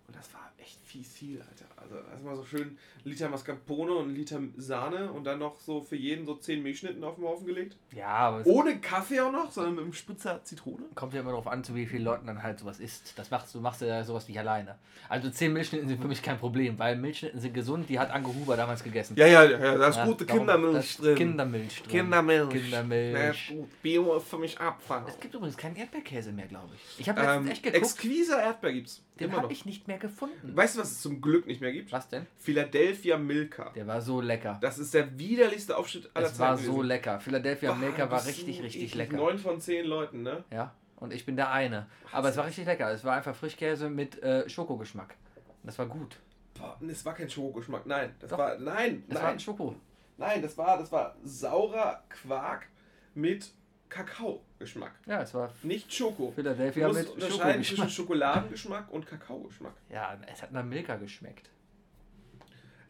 Und das war echt fies viel, Alter. Also erstmal so schön Liter Mascarpone und ein Liter Sahne und dann noch so für jeden so 10 Milchschnitten auf den Haufen gelegt. Ja, aber Ohne Kaffee auch noch, sondern mit einem Spitzer Zitrone. kommt ja immer darauf an, zu wie vielen Leuten dann halt sowas isst. Das machst du machst ja sowas nicht alleine. Also 10 Milchschnitten sind für mich kein Problem, weil Milchschnitten sind gesund, die hat Anke Huber damals gegessen. Ja, ja, ja, da ist Ja, gute darum- Kindermilch drin. Kindermilch drin. Kindermilch. Kindermilch. Ja, gut. Bio ist für mich Abfall. Es gibt übrigens keinen Erdbeerkäse mehr, glaube ich. Ich habe letztens Ähm, echt geguckt, Exquiser Erdbeer gibt's. den habe ich nicht mehr gefunden. Weißt du, was es zum Glück nicht mehr gibt? Was denn? Philadelphia Milka. Der war so lecker. Das ist der widerlichste Aufschnitt aller Es war Zeiten. so gewesen. lecker. Philadelphia Boah, Milka war richtig, so richtig lecker. Neun von zehn Leuten, ne? Ja, und ich bin der eine. Aber es war richtig lecker. Es war einfach Frischkäse mit äh, Schokogeschmack. Das war gut. Boah, das war kein Schokogeschmack. Nein, das Doch. war. Nein, Das war nein. ein Schoko. Nein, das war, das war saurer Quark mit Kakaogeschmack. Ja, es war Nicht Schoko. Philadelphia du musst mit unterscheiden zwischen Schokogeschmack. Schokoladengeschmack und Kakaogeschmack. Ja, es hat nach Milka geschmeckt.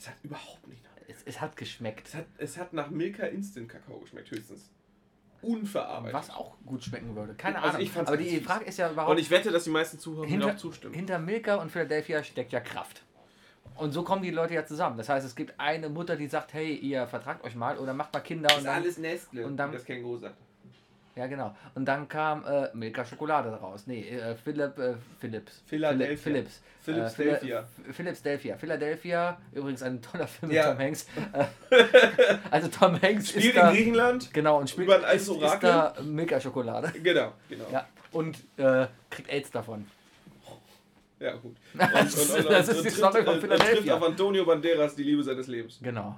Es hat überhaupt nicht nach. Es, es hat geschmeckt. Es hat, es hat nach Milka Instant Kakao geschmeckt, höchstens. Unverarbeitet. Was auch gut schmecken würde. Keine Also Ahnung. Aber die fies. Frage ist ja überhaupt, Und ich wette, dass die meisten Zuhörer hinter, auch zustimmen. hinter Milka und Philadelphia steckt ja Kraft. Und so kommen die Leute ja zusammen. Das heißt, es gibt eine Mutter, die sagt, hey, ihr vertragt euch mal oder macht mal Kinder. das Und ist dann, alles Nestle, und dann- das Känguru sagt. Ja, genau. Und dann kam äh, Milka Schokolade raus. Nee, äh, Philipp, äh, Philips. Philadelphia. Philips. Philips Äh, Delphia. Philips Delphia. Philadelphia, übrigens ein toller Film Ja. mit Tom Hanks. Äh, also Tom Hanks Spielt ist in da, Griechenland. genau, und spielt über ein ist, ist da Milka Schokolade. Genau, genau. Ja, und äh, kriegt AIDS davon. Ja, gut. Und, Das ist- das ist die Story von äh, trifft Philadelphia. auf Antonio Banderas die Liebe seines Lebens. Genau.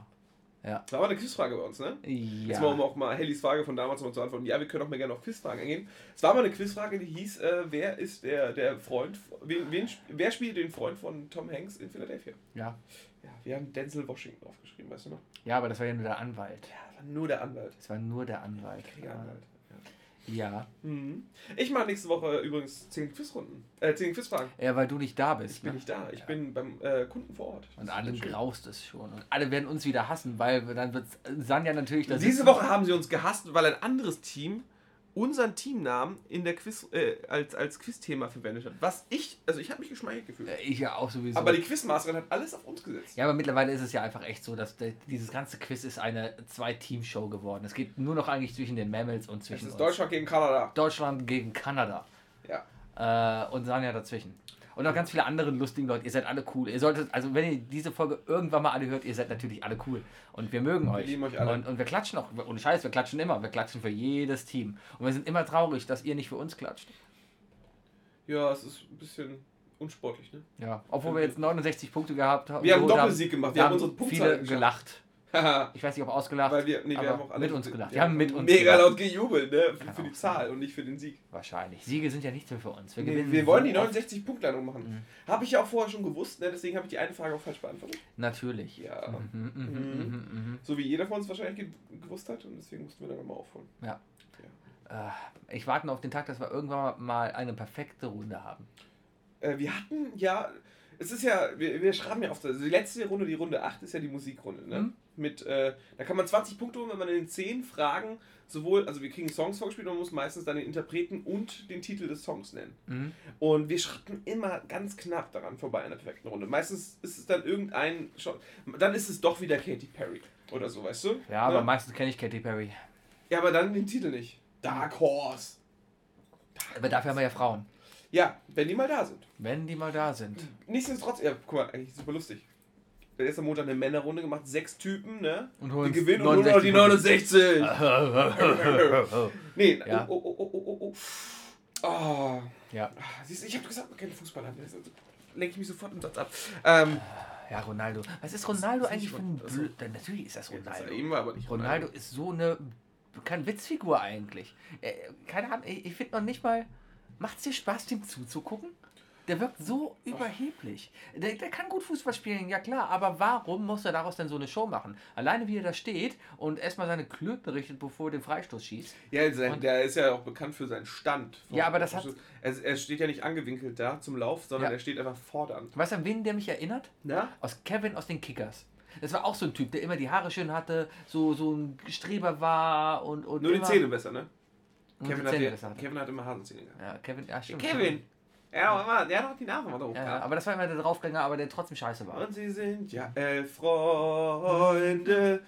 Das war aber eine Quizfrage bei uns, ne? Jetzt mal, um Ja. auch mal Hellys Frage von damals noch zu antworten. Ja, wir können auch mal gerne auf Quizfragen eingehen. Es war mal eine Quizfrage, die hieß, äh, wer ist der, der Freund, wen, wen, wer spielt den Freund von Tom Hanks in Philadelphia? ja. Ja, wir haben Denzel Washington aufgeschrieben, weißt du noch? Ja, aber das war ja nur der Anwalt. Ja, das war nur der Anwalt. Das war nur der Anwalt. Kriegeranwalt. Ja. Mhm. Ich mache nächste Woche übrigens 10 Quizrunden. Äh, 10 Quizfragen. Ja, weil du nicht da bist. Ich bin ne? nicht da. Ich bin beim äh, Kunden vor Ort. Und alle graust es schon. Und alle werden uns wieder hassen, weil dann wird Sanja natürlich das. Diese Woche haben sie uns gehasst, weil ein anderes Team unseren Teamnamen in der Quiz, äh, als, als Quizthema verwendet hat. Was ich, also ich habe mich geschmeichelt gefühlt. Ich ja auch sowieso. Aber die Quizmasterin hat alles auf uns gesetzt. ja, aber mittlerweile ist es ja einfach echt so, dass der, dieses ganze Quiz ist eine Zwei-Team-Show geworden. Es geht nur noch eigentlich zwischen den Mammals und Es zwischen ist uns. Deutschland gegen Kanada. Deutschland gegen Kanada. Ja. Äh, und Sanja dazwischen. Und noch ganz viele andere lustige Leute. Ihr seid alle cool. Ihr solltet, also wenn ihr diese Folge irgendwann mal alle hört, ihr seid natürlich alle cool. Und wir mögen euch. lieben euch alle. Und, und wir klatschen auch. Ohne Scheiß, wir klatschen immer. Wir klatschen für jedes Team. Und wir sind immer traurig, dass ihr nicht für uns klatscht. Ja, es ist ein bisschen unsportlich, ne? Ja. Obwohl wir jetzt 69 Punkte gehabt haben. Wir haben einen Doppelsieg gemacht. Wir da haben unsere Punktzahl viele gelacht. Ich weiß nicht, ob ausgelacht. Weil wir, nee, wir haben auch alle mit uns gelacht. Wir haben mit uns mega gelacht. laut gejubelt, ne? Für, für die Zahl und nicht für den Sieg. Wahrscheinlich. Siege sind ja nichts mehr für uns. Wir, Nee, gewinnen wir wollen die so oft. 69 Punkte noch machen. Mhm. Habe ich ja auch vorher schon gewusst, ne? deswegen habe ich die eine Frage auch falsch beantwortet. Natürlich. Ja. Mhm, mhm, Mhm. mhm, mhm, mhm. So wie jeder von uns wahrscheinlich ge gewusst hat und deswegen mussten wir dann nochmal aufholen. Äh, Ich warte noch auf den Tag, dass wir irgendwann mal eine perfekte Runde haben. Äh, wir hatten ja, es ist ja, wir, wir schreiben ja oft, also die letzte Runde, die Runde 8 ist ja die Musikrunde, ne? Mhm. Mit, äh, da kann man 20 Punkte holen, wenn man in den 10 Fragen sowohl, also wir kriegen Songs vorgespielt und man muss meistens dann den Interpreten und den Titel des Songs nennen. Mhm. Und wir schrappen immer ganz knapp daran vorbei in der perfekten Runde. Meistens ist es dann irgendein, schon, dann ist es doch wieder Katy Perry oder so, weißt du? Ja, aber Ne? meistens kenne ich Katy Perry. Ja, aber dann den Titel nicht. Dark Horse. Aber dafür haben wir ja Frauen. Ja, wenn die mal da sind. Wenn die mal da sind. Nichtsdestotrotz, ja, guck mal, eigentlich super lustig. Der letzte Montag eine Männerrunde gemacht, sechs Typen, ne? Und Die holen gewinnen und holen noch die 69. Nee, Ja. oh, oh, oh, oh, oh, Oh. Oh. Ja. Siehst du, ich habe gesagt, man kennt Fußball an. Also, lenke ich mich sofort im Satz ab. Ähm, Ja, Ronaldo. Was ist Ronaldo Das ist eigentlich für ein also- Blöd? Dann Natürlich ist das das ist Ronaldo. eben war aber nicht Ronaldo ist so eine keine Witzfigur eigentlich. Äh, keine Ahnung, ich, ich finde noch nicht mal, macht es dir Spaß, dem zuzugucken? Der wirkt so überheblich. Der, der kann gut Fußball spielen, ja klar, aber warum muss er daraus denn so eine Show machen? Alleine wie er da steht und erstmal seine Klöten richtet, bevor er den Freistoß schießt. Ja, sein, Und- der ist ja auch bekannt für seinen Stand. Ja, aber das hat- Er, er steht ja nicht angewinkelt da zum Lauf, sondern Ja. er steht einfach fordernd. Weißt du, an wen der mich erinnert? Na? Aus Kevin aus den Kickers. Das war auch so ein Typ, der immer die Haare schön hatte, so, so ein Streber war und. und Nur die immer, Zähne besser, ne? Kevin die hat, Zähne besser hatte. Kevin hat immer Hasenzähne gehabt. Ja, Kevin, ja, stimmt. Kevin! Er hat, auch immer, der hat auch die Nase mal da hoch. Ja, aber das war immer der Draufgänger, aber der trotzdem scheiße war. Und sie sind ja elf Freunde.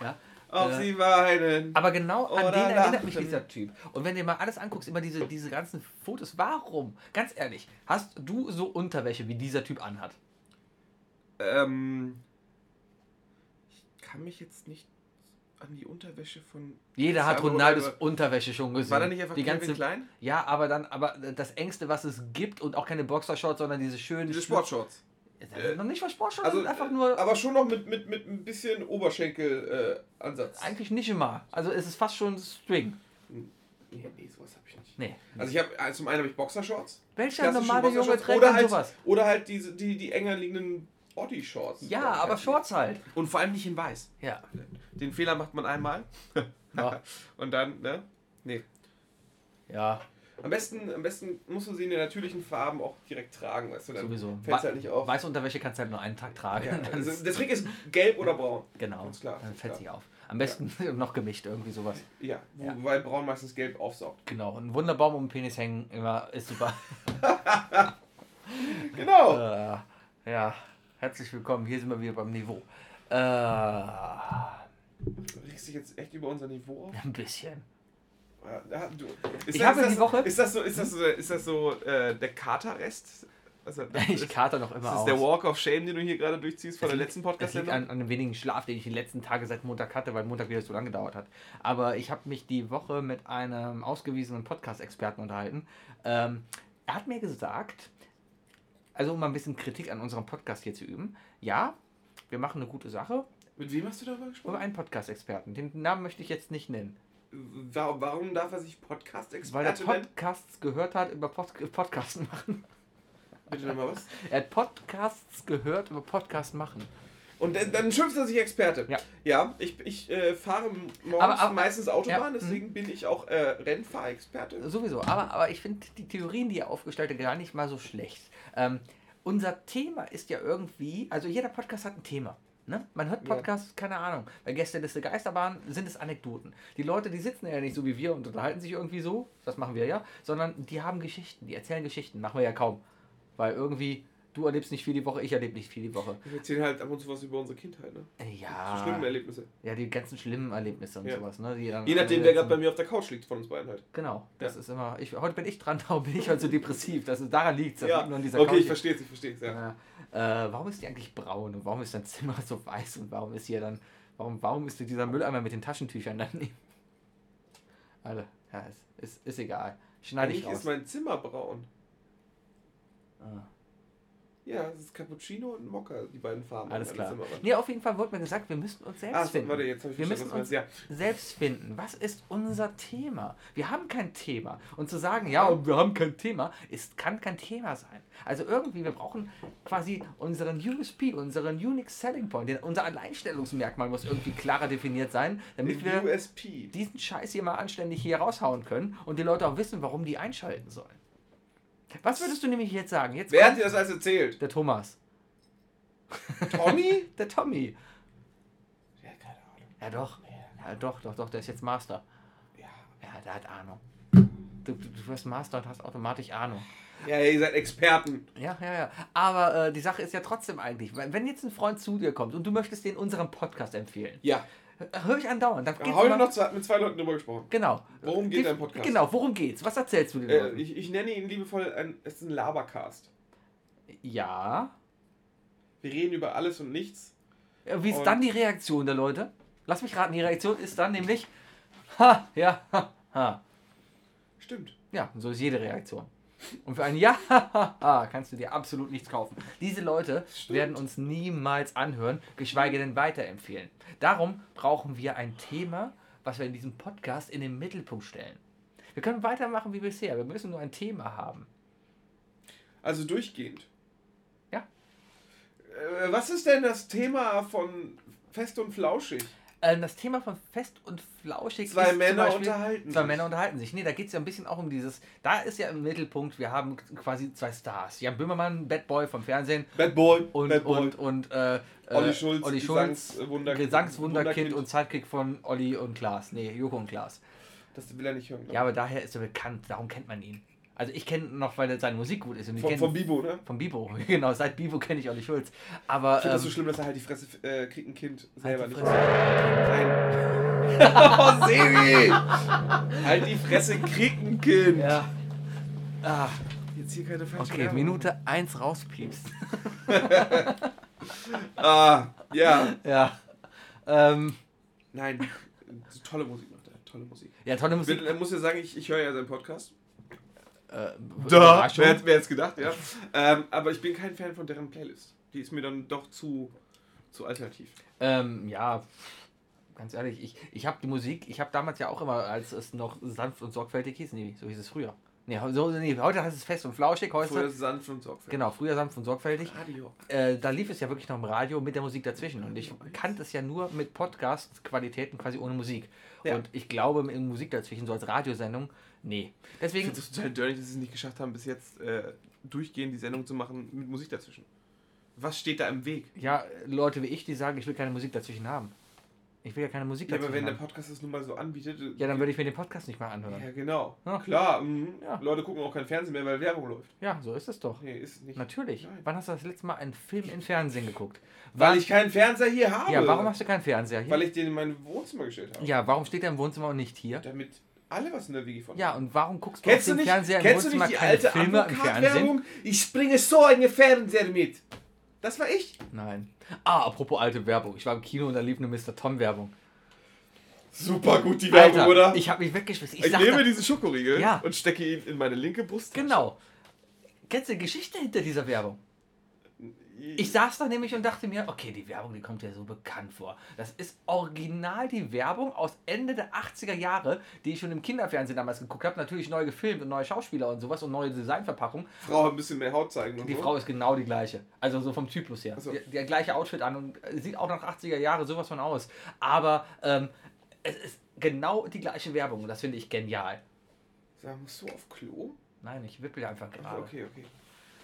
Ja. Ob Äh, sie weinen. Aber genau an den erinnert mich lachen. dieser Typ. Und wenn du dir mal alles anguckst, immer diese, diese ganzen Fotos, warum? Ganz ehrlich, hast du so Unterwäsche, wie dieser Typ anhat? Ähm, ich kann mich jetzt nicht an die Unterwäsche von. Jeder hat Ronaldos Ronaldo- Unterwäsche schon gesehen. War da nicht einfach die ganze, Klein? Ja, aber dann, aber das engste, was es gibt und auch keine Boxershorts, sondern diese schönen. Diese Sportshorts. Ist noch nicht mal Sportshorts, Also, einfach nur. aber schon noch mit, mit, mit ein bisschen Oberschenkel-Ansatz. eigentlich nicht immer. Also es ist fast schon String. nee, nee, sowas habe ich nicht. Nee. Also ich habe also zum einen habe ich Boxershorts. Welcher normale Junge trägt oder halt, sowas? Oder halt diese, die, die enger liegenden Body-Shorts. Ja, aber Shorts halt. Und vor allem nicht in weiß. Ja. Den Fehler macht man einmal. Ja. Und dann, ne? Nee. ja, Am besten, am besten musst du sie in den natürlichen Farben auch direkt tragen, weißt du? Dann sowieso. fällt es Wei- halt nicht auf. Weiße Unterwäsche kannst du halt nur einen Tag tragen. Ja, also der Trick ist gelb oder braun. genau, Ganz klar, dann fällt sich auf. Am besten noch gemischt, irgendwie sowas. Ja, Ja. weil braun meistens gelb aufsaugt. Genau, ein Wunderbaum um den Penis hängen, immer ist super. Genau. äh, ja, herzlich willkommen, hier sind wir wieder beim Niveau. Äh, Du regst dich jetzt echt über unser Niveau auf? ein bisschen. Ja, du, ist Ich habe ist die das, Woche- Ist das so, ist das so, ist das so äh, der Katerrest? Also, das Ich ist, kater noch immer das ist aus. der Walk of Shame, den du hier gerade durchziehst von der liegt- letzten podcast liegt an, an dem wenigen Schlaf, den ich die letzten Tage seit Montag hatte, weil Montag wieder so lange gedauert hat. Aber ich habe mich die Woche mit einem ausgewiesenen Podcast-Experten unterhalten. Ähm, er hat mir gesagt, also um mal ein bisschen Kritik an unserem Podcast hier zu üben, ja, wir machen eine gute Sache Mit wem hast du darüber über gesprochen? einen Podcast-Experten. Den Namen möchte ich jetzt nicht nennen, Warum, darf er sich weil der Podcast-Experte nennen? Podcasts gehört hat über Pod Podcasts machen. Bitte nochmal was? Er hat Podcasts gehört über Podcast machen. Und dann, dann schimpft er sich Experte. Ja. Ja, ich, ich äh, fahre morgens Aber- aber- meistens Autobahn, ja, mhm. deswegen bin ich auch äh, Rennfahrexperte. Sowieso, aber, aber ich finde die Theorien, die er aufgestellt hat, gar nicht mal so schlecht. Ähm, unser Thema ist ja irgendwie, also jeder Podcast hat ein Thema. Ne? Man hört Ja. Podcasts, keine Ahnung. Bei Gästeliste Geisterbahn sind es Anekdoten. Die Leute, die sitzen ja nicht so wie wir und unterhalten sich irgendwie so, das machen wir ja, sondern die haben Geschichten, die erzählen Geschichten, machen wir ja kaum. Weil irgendwie, du erlebst nicht viel die Woche, ich erlebe nicht viel die Woche. Wir erzählen halt ab und zu was über unsere Kindheit, ne? Äh, Ja, schlimme Erlebnisse. ja, die ganzen schlimmen Erlebnisse und Ja. sowas. Ne? Die dann Je nachdem, wer gerade bei mir auf der Couch liegt von uns beiden halt. Genau, das Ja. ist immer. Ich, heute bin ich dran, darum bin ich halt so depressiv. Das ist, daran liegt es. Ja, nur an dieser okay, ich Couch. verstehe es, ich verstehe es, ja. Äh, äh, warum ist die eigentlich braun und warum ist dein Zimmer so weiß und warum ist hier dann. Warum, warum ist dieser Mülleimer mit den Taschentüchern daneben? Alle, ja, ist, ist, ist egal. Schneide ich raus. ist mein Zimmer braun. Ah, Ja, es ist Cappuccino und Mokka, die beiden Farben. alles klar. Nee, auf jeden Fall wurde mir gesagt, wir müssen uns selbst Ah, finden. warte, jetzt habe ich Wir müssen meinst. Ja, selbst finden. Was ist unser Thema? Wir haben kein Thema. Und zu sagen, ja, wir haben kein Thema, ist, kann kein Thema sein. Also irgendwie, wir brauchen quasi unseren USP, unseren Unique Selling Point. Den, unser Alleinstellungsmerkmal muss irgendwie klarer definiert sein, damit den wir USP. diesen Scheiß hier mal anständig hier raushauen können und die Leute auch wissen, warum die einschalten sollen. Was würdest du nämlich jetzt sagen? Jetzt Wer hat dir das alles erzählt? der Thomas. Tommy? Der Tommy. ja, keine Ahnung. Ja doch. Ja doch, doch, doch, der ist jetzt Master. Ja. Ja, der hat Ahnung. Du, du, du wirst Master und hast automatisch Ahnung. ja, ihr seid Experten. Ja, ja, ja. Aber äh, die Sache ist ja trotzdem eigentlich, wenn jetzt ein Freund zu dir kommt und du möchtest den unseren Podcast empfehlen, Ja. Höre ich andauernd. Geht's habe heute noch zwei, mit zwei Leuten drüber gesprochen. Genau. Worum geht dein Podcast? Genau, worum geht's? Was erzählst du den Äh, ich, ich nenne ihn liebevoll, ein, es ist ein Labercast. Ja. Wir reden über alles und nichts. Wie ist Und- dann die Reaktion der Leute? Lass mich raten, die Reaktion ist dann nämlich, ha, ja, ha, ha. Stimmt. Ja, und so ist jede Reaktion. Und für ein Ja kannst du dir absolut nichts kaufen. Diese Leute Stimmt. werden uns niemals anhören, geschweige denn weiterempfehlen. Darum brauchen wir ein Thema, was wir in diesem Podcast in den Mittelpunkt stellen. Wir können weitermachen wie bisher. Wir müssen nur ein Thema haben. Also durchgehend. Ja. Äh, was ist denn das Thema von Fest und Flauschig? Ähm, das Thema von Fest und Flauschig Zwei ist Männer Beispiel- unterhalten Zwei sich. Männer unterhalten sich. Nee, da geht es ja ein bisschen auch um dieses. Da ist ja im Mittelpunkt, wir haben quasi zwei Stars. Jan Böhmermann, Bad Boy vom Fernsehen Bad Boy. und, Bad Boy. und, und äh, Olli äh, Schulz, Olli Schulz Gesangswunder- Gesangswunderkind Wunderkind. und Sidekick von Olli und Klaas. Nee, Joko und Klaas. Das will er nicht hören. Ja, aber daher ist er bekannt, darum kennt man ihn. Also ich kenne noch, weil seine Musik gut ist. Und ich. ich Von, von Bibo, ne? Von Bibo, genau. Seit Bibo kenne ich Olli Schulz. Aber. Ich finde das so ähm, schlimm, dass er halt die Fresse äh, kriegt ein Kind halt selber die nicht. Nein. oh, Sebi! halt die Fresse, krieg ein Kind! Ja. Ah, Jetzt hier keine falsche okay, Werbung. Minute 1 rauspiepst. Ah, ja. ja. Ähm, Nein. Tolle Musik macht er. Tolle Musik. ja, tolle Ich Musik. äh, muss ja sagen, ich, ich höre ja seinen Podcast. Äh, Da, wer hätte es gedacht, ja. Ähm, aber ich bin kein Fan von deren Playlist. Die ist mir dann doch zu, zu alternativ. Ähm, ja, ganz ehrlich, ich, ich habe die Musik, ich habe damals ja auch immer, als es noch sanft und sorgfältig hieß, nee, so hieß es früher. Nee, so, nee heute heißt es fest und flauschig, heute Früher sanft und sorgfältig. Genau, früher sanft und sorgfältig. Radio. Äh, da lief es ja wirklich noch im Radio mit der Musik dazwischen. Und ich kannte es ja nur mit Podcast-Qualitäten quasi ohne Musik. Ja. Und ich glaube, mit Musik dazwischen, so als Radiosendung, nee. Ich Deswegen, finde es total dirty, dass sie es nicht geschafft haben, bis jetzt äh, durchgehend die Sendung zu machen mit Musik dazwischen. Was steht da im Weg? ja, Leute wie ich, die sagen, ich will keine Musik dazwischen haben. Ich will ja keine Musik Ja, dazwischen aber wenn der haben. Podcast das nun mal so anbietet. Ja, dann würde ich mir den Podcast nicht mal anhören. Ja, genau. Ja. Klar, mhm. Ja. Leute gucken auch kein Fernsehen mehr, weil Werbung läuft. Ja, so ist es doch. Nee, ist nicht. Natürlich. Nein. Wann hast du das letzte Mal einen Film im Fernsehen geguckt? Weil ich keinen Fernseher hier habe. Ja, warum hast du keinen Fernseher hier? Weil ich den in mein Wohnzimmer gestellt habe. ja, warum steht er im Wohnzimmer und nicht hier? Damit alle was in der Wigi von Ja, und warum guckst du Kennst auf dem nicht, Fernseher kennst du nicht die alte? Advokat-Werbung? Ich bringe so einen Fernseher mit. Das war ich. Nein. Ah, apropos alte Werbung. Ich war im Kino und da lief eine Mr. Tom Werbung. Super gut die Werbung, Alter, oder? ich habe mich weggeschmissen. Ich, Ich nehme diesen Schokoriegel Ja. und stecke ihn in meine linke Brust. genau. Kennst du die Geschichte hinter dieser Werbung? Ich saß da nämlich und dachte mir, okay, die Werbung, die kommt ja so bekannt vor. Das ist original die Werbung aus Ende der 80er Jahre, die ich schon im Kinderfernsehen damals geguckt habe. Natürlich neu gefilmt und neue Schauspieler und sowas und neue Designverpackung. Frau ein bisschen mehr Haut zeigen. Die so. Frau ist genau die gleiche. Also so vom Typus her. So. Der, der gleiche Outfit an und äh, sieht auch nach 80er Jahre sowas von aus. Aber ähm, es ist genau die gleiche Werbung und das finde ich genial. Sag, musst du auf Klo? Nein, ich wippel einfach Ach, gerade. okay, okay.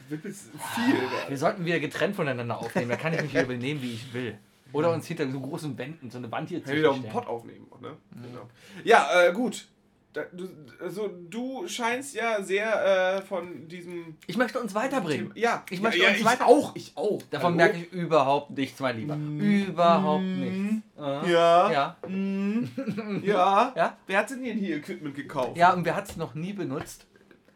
Du wippelst viel. da. Wir sollten wieder getrennt voneinander aufnehmen. Da kann ich mich hier übernehmen, wie ich will. Oder uns hinter so großen Wänden so eine Wand hier ich wieder auf den zwischenstellen. Pott aufnehmen, ne? Genau. Ja, äh, gut. Da, du, also, du scheinst ja sehr äh, von diesem. Ich möchte uns weiterbringen. Ja, Ich möchte ja, uns ich weiter- auch. Ich auch. Davon Hallo? merke ich überhaupt nichts, mein Lieber. Überhaupt nichts. Äh, Ja. Ja. Mm, ja. Ja? Wer hat denn hier Equipment gekauft? Ja, und wer hat es noch nie benutzt?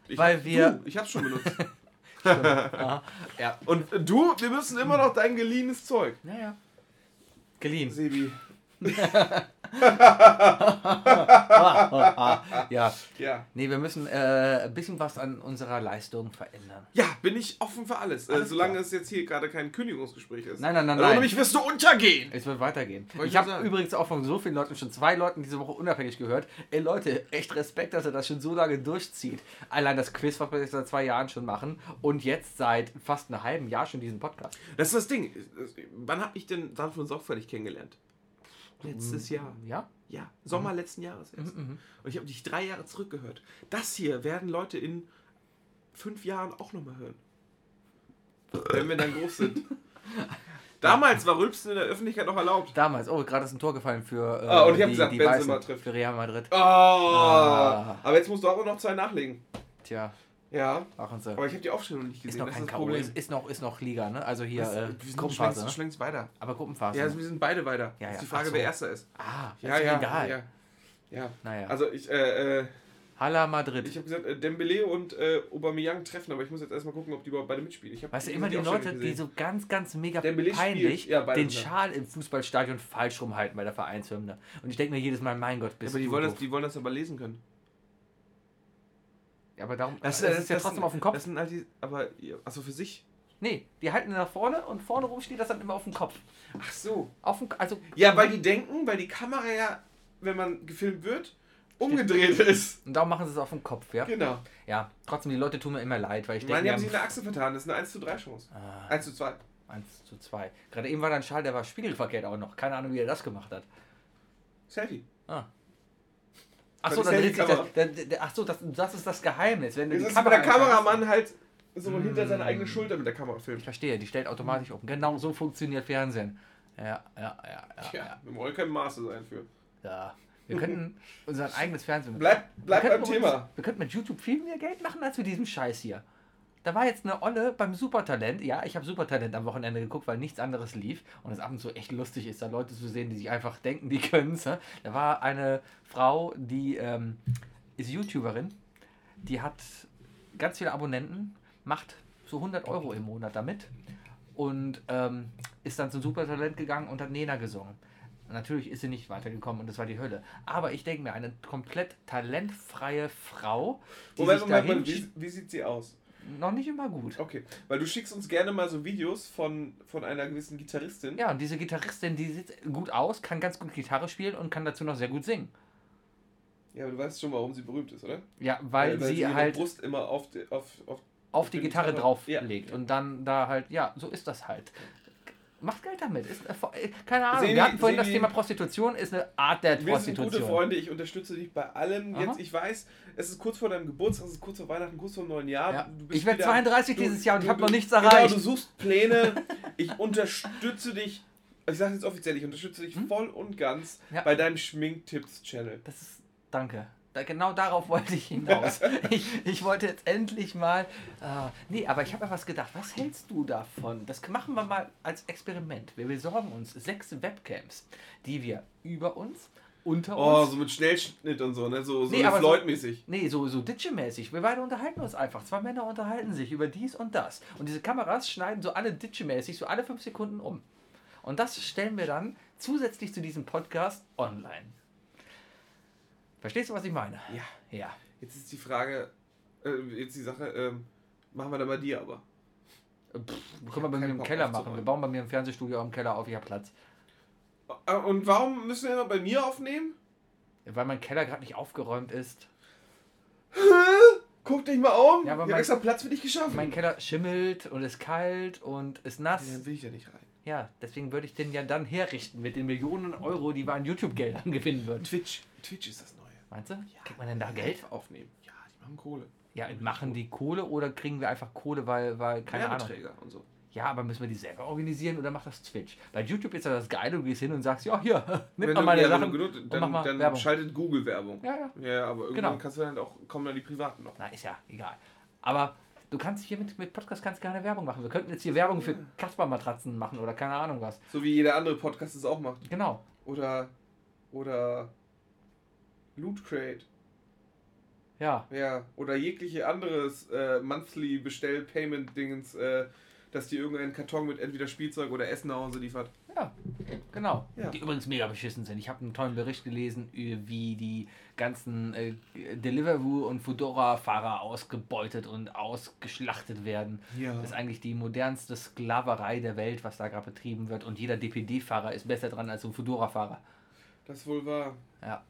ich weil wir- Du, ich hab's schon benutzt. Ja. Und du, wir müssen immer noch dein geliehenes Zeug. Ja, ja. Geliehen. Sebi. ja. Ja. Nee, wir müssen äh, ein bisschen was an unserer Leistung verändern. Ja, bin ich offen für alles. äh, Alles solange klar. es jetzt hier gerade kein Kündigungsgespräch ist. Nein, nein, nein, Also, nein. nämlich wirst du untergehen. Es wird weitergehen. Wollte ich habe übrigens auch von so vielen Leuten, schon zwei Leuten diese Woche unabhängig gehört. Ey Leute, echt Respekt, dass er das schon so lange durchzieht. Allein das Quiz, was wir jetzt seit zwei Jahren schon machen und jetzt seit fast einem halben Jahr schon diesen Podcast. Das ist das Ding. Wann habe ich denn sanft und sorgfältig kennengelernt? Letztes Jahr. Ja? Ja, Sommer letzten Jahres erst. Mhm. Und ich habe dich drei Jahre zurückgehört. Das hier werden Leute in fünf Jahren auch nochmal hören. Wenn wir dann groß sind. Damals war Rülpsen in der Öffentlichkeit noch erlaubt. Damals, oh, gerade ist ein Tor gefallen für äh, Ah, und ich hab gesagt, Benzema Weißen, trifft. für Real Madrid. Oh, Ah. Aber jetzt musst du auch noch zwei nachlegen. Tja, Ja, machen sie. aber ich habe die Aufstellung nicht Ist gesehen. noch das kein ist K.O., ist, ist, noch, ist noch Liga, ne? Also hier Das- äh, wir sind Gruppenphase. schon Ne? längst, schon längst weiter. Aber Gruppenphase. Ja, wir sind beide weiter. Ja, das ist ja. die Frage, so. wer Erster ist. ah, Ja, ist ja, egal. ja. Ja. Naja. Also ich, äh, äh, Hala Madrid. Ich habe gesagt, äh, Dembele und äh, Aubameyang treffen, aber ich muss jetzt erstmal gucken, ob die überhaupt beide mitspielen. Ich hab, Weißt du, immer die schon Leute, die so ganz, ganz mega Dembele peinlich ja, den. Schal im Fußballstadion falsch rumhalten bei der Vereinshymne. Und ich denke mir jedes Mal, mein Gott, bist aber die du doof. die wollen das aber lesen können. Ja, aber darum, Das, das, ist ja trotzdem sind- auf dem Kopf. Das sind halt die, aber, achso, für sich. nee, die halten nach vorne und vorne rum steht das dann immer auf dem Kopf. Ach so. Auf dem, also, Ja, weil die denken, weil die Kamera ja, wenn man gefilmt wird, umgedreht ist. und darum machen sie es auf dem Kopf, ja? Genau. Ja, trotzdem, die Leute tun mir immer leid, weil ich denke, meine, die haben sich in der Achse vertan. Das ist eine 1 zu 3 Chance. ah, 1 zu 2. 1 zu 2. Gerade eben war da ein Schal, der war spiegelverkehrt auch noch. Keine Ahnung, wie er das gemacht hat. Selfie. Ah. Achso, dann dreht sich das. Der- Achso, das, das ist das Geheimnis. Wenn Das die ist, wenn der Kameramann halt so Mm. hinter seine eigene Schulter mit der Kamera Ich filmt. verstehe, die stellt automatisch um. Genau so funktioniert Fernsehen. Ja, ja, ja, ja. Tja, ja, wir wollen kein Maße sein für. ja. Wir könnten unser eigenes Fernsehen. Bleib, bleib beim Thema. Uns, wir könnten mit YouTube viel mehr Geld machen als mit diesem Scheiß hier. Da war jetzt eine Olle beim Supertalent. Ja, ich habe Supertalent am Wochenende geguckt, weil nichts anderes lief. Und es ab und zu echt lustig ist, da Leute zu sehen, die sich einfach denken, die können es. Da war eine Frau, die ähm, ist YouTuberin. Die hat ganz viele Abonnenten, macht so 100 Euro im Monat damit. Und ähm, ist dann zum Supertalent gegangen und hat Nena gesungen. Natürlich ist sie nicht weitergekommen und das war die Hölle. Aber ich denke mir, eine komplett talentfreie Frau, die Moment, sich Moment, Moment. Wie, wie sieht sie aus? Noch nicht immer gut. Okay, weil du schickst uns gerne mal so Videos von, von einer gewissen Gitarristin. Ja, und diese Gitarristin, die sieht gut aus, kann ganz gut Gitarre spielen und kann dazu noch sehr gut singen. Ja, aber du weißt schon, warum sie berühmt ist, oder? Ja, weil, sie ihre halt Brust immer auf, die, auf, auf auf die die Gitarre Gitarre- drauflegt Ja. und dann da halt, ja, so ist das halt. Macht Geld damit. Ist, äh, äh, keine Ahnung, Sehen wir hatten vorhin das Thema Prostitution, ist eine Art der Wir sind gute Prostitution. Freunde, ich unterstütze dich bei allem. Aha. Jetzt, ich weiß, es ist kurz vor deinem Geburtstag, es ist kurz vor Weihnachten, kurz vor dem neuen Jahr. Ja. Ich werde wieder- 32 du- dieses Jahr und ich habe noch nichts Genau, erreicht. du suchst Pläne. Ich unterstütze dich. Ich sage jetzt offiziell, ich unterstütze dich voll und ganz Hm? Ja. bei deinem Schminktipps-Channel. Das ist. Danke. Da, genau darauf wollte ich hinaus. ich, ich wollte jetzt endlich mal. Äh, nee, aber ich habe mir was gedacht. Was hältst du davon? Das machen wir mal als Experiment. Wir besorgen uns sechs Webcams, die wir über uns, unter Oh, uns. so mit Schnellschnitt und so, ne? So, so Nee, aber so- Floyd-mäßig. Nee, so, so Ditsche-mäßig. Wir beide unterhalten uns einfach. Zwei Männer unterhalten sich über dies und das. Und diese Kameras schneiden so alle Ditsche-mäßig, so alle fünf Sekunden um. Und das stellen wir dann zusätzlich zu diesem Podcast online. Verstehst du, was ich meine? Ja. Ja. Jetzt ist die Frage, äh, jetzt die Sache, ähm, machen wir dann bei dir aber. Pff, können wir bei mir im Bock Keller machen. Wir bauen bei mir im Fernsehstudio im Keller auf, ich habe Platz. Äh, Und warum müssen wir immer bei mir aufnehmen? Weil mein Keller gerade nicht aufgeräumt ist. Guck dich mal um. Ja, aber ich mein- habe extra Platz für dich geschaffen. Mein Keller schimmelt und ist kalt und ist nass. Dann will ich ja nicht rein. Ja, deswegen würde ich den ja dann herrichten mit den Millionen Euro, die wir an YouTube-Geldern gewinnen würden. Twitch. Twitch ist das. Meinst du? Kriegt man denn da Geld? Aufnehmen. Ja, die machen Kohle. Ja, machen die Kohle oder kriegen wir einfach Kohle, weil, weil keine Ahnung. Werbeträger und so. Ja, aber müssen wir die selber organisieren oder macht das Twitch? Bei YouTube ist ja das Geile, du gehst hin und sagst, ja, hier, nimm mal meine ja, wenn Sachen genug, und dann, mach mal dann Werbung. schaltet Google Werbung. Ja, ja. Ja, aber irgendwann Genau. kannst du dann auch, kommen dann die Privaten noch. Na, ist ja egal. Aber du kannst hier mit, mit Podcast kannst keine Werbung machen. Wir könnten jetzt hier Werbung für Kasper-Matratzen machen oder keine Ahnung was. So wie jeder andere Podcast es auch macht. Genau. Oder, oder Loot Crate. Ja. Ja, oder jegliche anderes äh, Monthly Bestell Payment Dingens, äh, dass die irgendeinen Karton mit entweder Spielzeug oder Essen nach Hause liefert. Ja, genau. Ja. Die übrigens mega beschissen sind. Ich habe einen tollen Bericht gelesen, äh, wie die ganzen äh, Deliveroo und Foodora-Fahrer ausgebeutet und ausgeschlachtet werden. Ja. Das ist eigentlich die modernste Sklaverei der Welt, was da gerade betrieben wird. Und jeder DPD-Fahrer ist besser dran als ein Foodora-Fahrer. Das ist wohl wahr. Ja.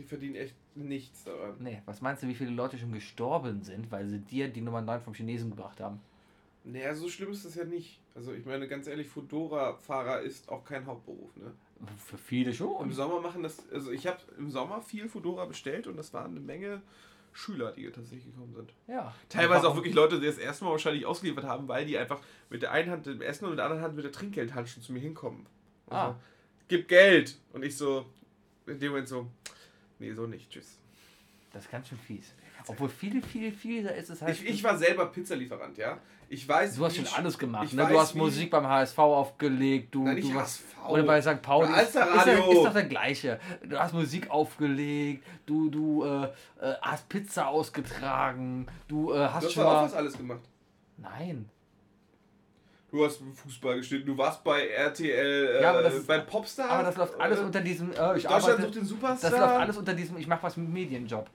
Die verdienen echt nichts daran. Nee, was meinst du, wie viele Leute schon gestorben sind, weil sie dir die Nummer 9 vom Chinesen gebracht haben? Naja, so schlimm ist das ja nicht. Also ich meine, ganz ehrlich, Fudora-Fahrer ist auch kein Hauptberuf, ne? Für viele Im schon. Sommer machen das, also ich habe im Sommer viel Fudora bestellt und das waren eine Menge Schüler, die tatsächlich gekommen sind. Ja. Teilweise auch wirklich Leute, die das erste Mal wahrscheinlich ausgeliefert haben, weil die einfach mit der einen Hand dem Essen und mit der anderen Hand mit der Trinkgeldhandschuhe zu mir hinkommen. Also, Ah. Gib Geld! Und ich so, in dem Moment so, nee, so nicht, tschüss. Das ist ganz schön fies. Obwohl viel, viel, fieser ist es halt. Ich, ich war selber Pizzalieferant, ja. Ich weiß. du hast schon sch- alles gemacht. Ne? Du hast Musik beim HSV aufgelegt. Du, Nein, du warst. Oder bei St. Pauli. Ist, ist, ist, doch der gleiche. Du hast Musik aufgelegt. Du, du äh, äh, hast Pizza ausgetragen. Du äh, hast Du hast schon mal. alles gemacht. Nein. Du hast Fußball geschnitten, du warst bei RTL, äh, Ja, aber das- bei Popstar. Aber das läuft alles äh, unter diesem. Äh, ich Deutschland arbeite, sucht den das Superstar. läuft alles unter diesem. Ich mache was mit Medienjob.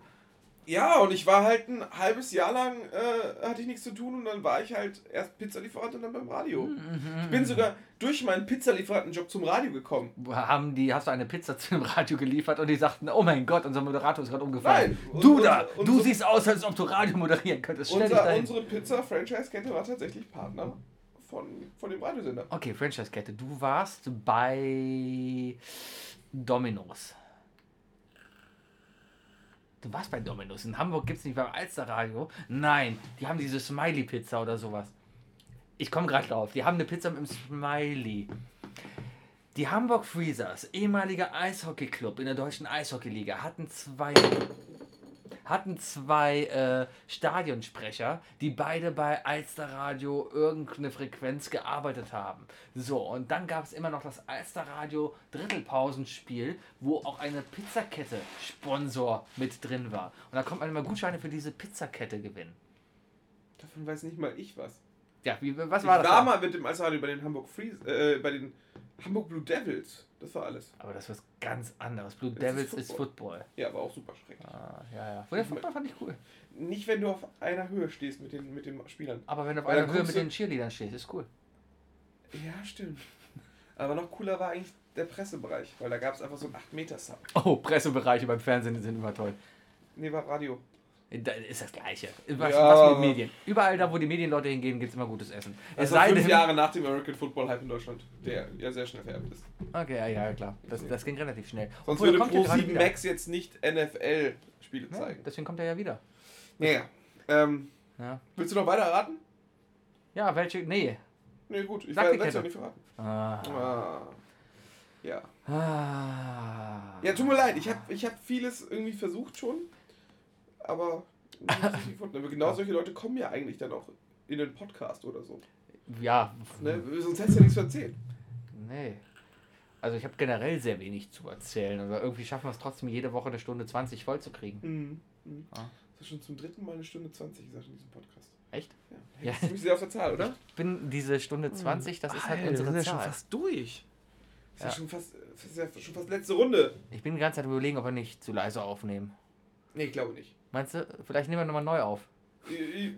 Ja, und ich war halt ein halbes Jahr lang, äh, hatte ich nichts zu tun und dann war ich halt erst Pizzalieferant und dann beim Radio. Mhm. Ich bin sogar durch meinen Pizzalieferantenjob zum Radio gekommen. Haben die, hast du eine Pizza zum Radio geliefert und die sagten, oh mein Gott, unser Moderator ist gerade umgefallen. Nein, du und- da, und- du unsere- siehst aus, als ob du Radio moderieren könntest. Stell Unser, unsere Pizza-Franchise-Kette war tatsächlich Partner von, von dem Radiosender. Okay, Franchise-Kette. Du warst bei Domino's. Du warst bei Domino's. In Hamburg gibt es nicht beim Alsterradio. Nein, die haben diese Smiley-Pizza oder sowas. Ich komme gerade drauf. Die haben eine Pizza mit einem Smiley. Die Hamburg Freezers, ehemaliger Eishockey-Club in der deutschen Eishockeyliga, hatten zwei, hatten zwei äh, Stadionsprecher, die beide bei Alsterradio irgendeine Frequenz gearbeitet haben. So, und dann gab es immer noch das Alsterradio Drittelpausenspiel, wo auch eine Pizzakette Sponsor mit drin war. Und da konnte man immer Gutscheine für diese Pizzakette gewinnen. Davon weiß nicht mal ich was. Ja, wie, was ich war das? war da? mal mit dem Alsterradio bei den Hamburg Freeze, äh, bei den Hamburg Blue Devils. Das war alles. Aber das ist was ganz anderes. Blue Devils ist ist Football. Ja, aber auch super schrecklich. Ah, ja, ja. Der Football fand ich cool. Nicht, wenn du auf einer Höhe stehst mit den, mit den Spielern. Aber wenn du auf Weil einer Höhe mit den Cheerleadern stehst, ist cool. Ja, stimmt. Aber noch cooler war eigentlich der Pressebereich, weil da gab es einfach so einen 8-Meter-Sub. Oh, Pressebereiche beim Fernsehen sind immer toll. Nee, war Radio. Ist das Gleiche. Was, Ja. was mit Medien? Überall da, wo die Medienleute hingehen, gibt es immer gutes Essen. Es war sei fünf denn. Jahre nach dem American Football Hype in Deutschland, der ja sehr schnell vererbt ist. Okay, ja, ja, klar. Das, das ging relativ schnell. Sonst Obwohl, würde er kommt ja gerade Pro7 wieder. Max jetzt nicht NFL-Spiele Ja, zeigen. deswegen kommt er ja wieder. Ja, ja. Ähm, Ja, willst du noch weiter raten? ja welche. Nee. Nee, gut, ich werde es ja nicht verraten. Ah. Ah. Ja. Ah. Ja, tut mir leid, ich habe ich hab vieles irgendwie versucht schon, aber genau solche Leute kommen ja eigentlich dann auch in den Podcast oder so. Ja, Ne? Sonst hättest du ja nichts zu erzählen. nee. Also ich habe generell sehr wenig zu erzählen, aber irgendwie schaffen wir es trotzdem jede Woche eine Stunde 20 voll zu kriegen. Mhm. Mhm. Ah. Das ist schon zum dritten Mal eine Stunde 20 gesagt in diesem Podcast. Echt? Ja. Ja. Mich sehr auf der Zahl, oder? Ich bin diese Stunde 20, das ist halt Alter, unsere wir sind ja Zahl. schon fast durch. Das ist ja Ja. schon fast, das ist ja schon fast letzte Runde. Ich bin die ganze Zeit überlegen, ob wir nicht zu leise aufnehmen. Nee, ich glaube nicht. Meinst du, vielleicht nehmen wir nochmal neu auf?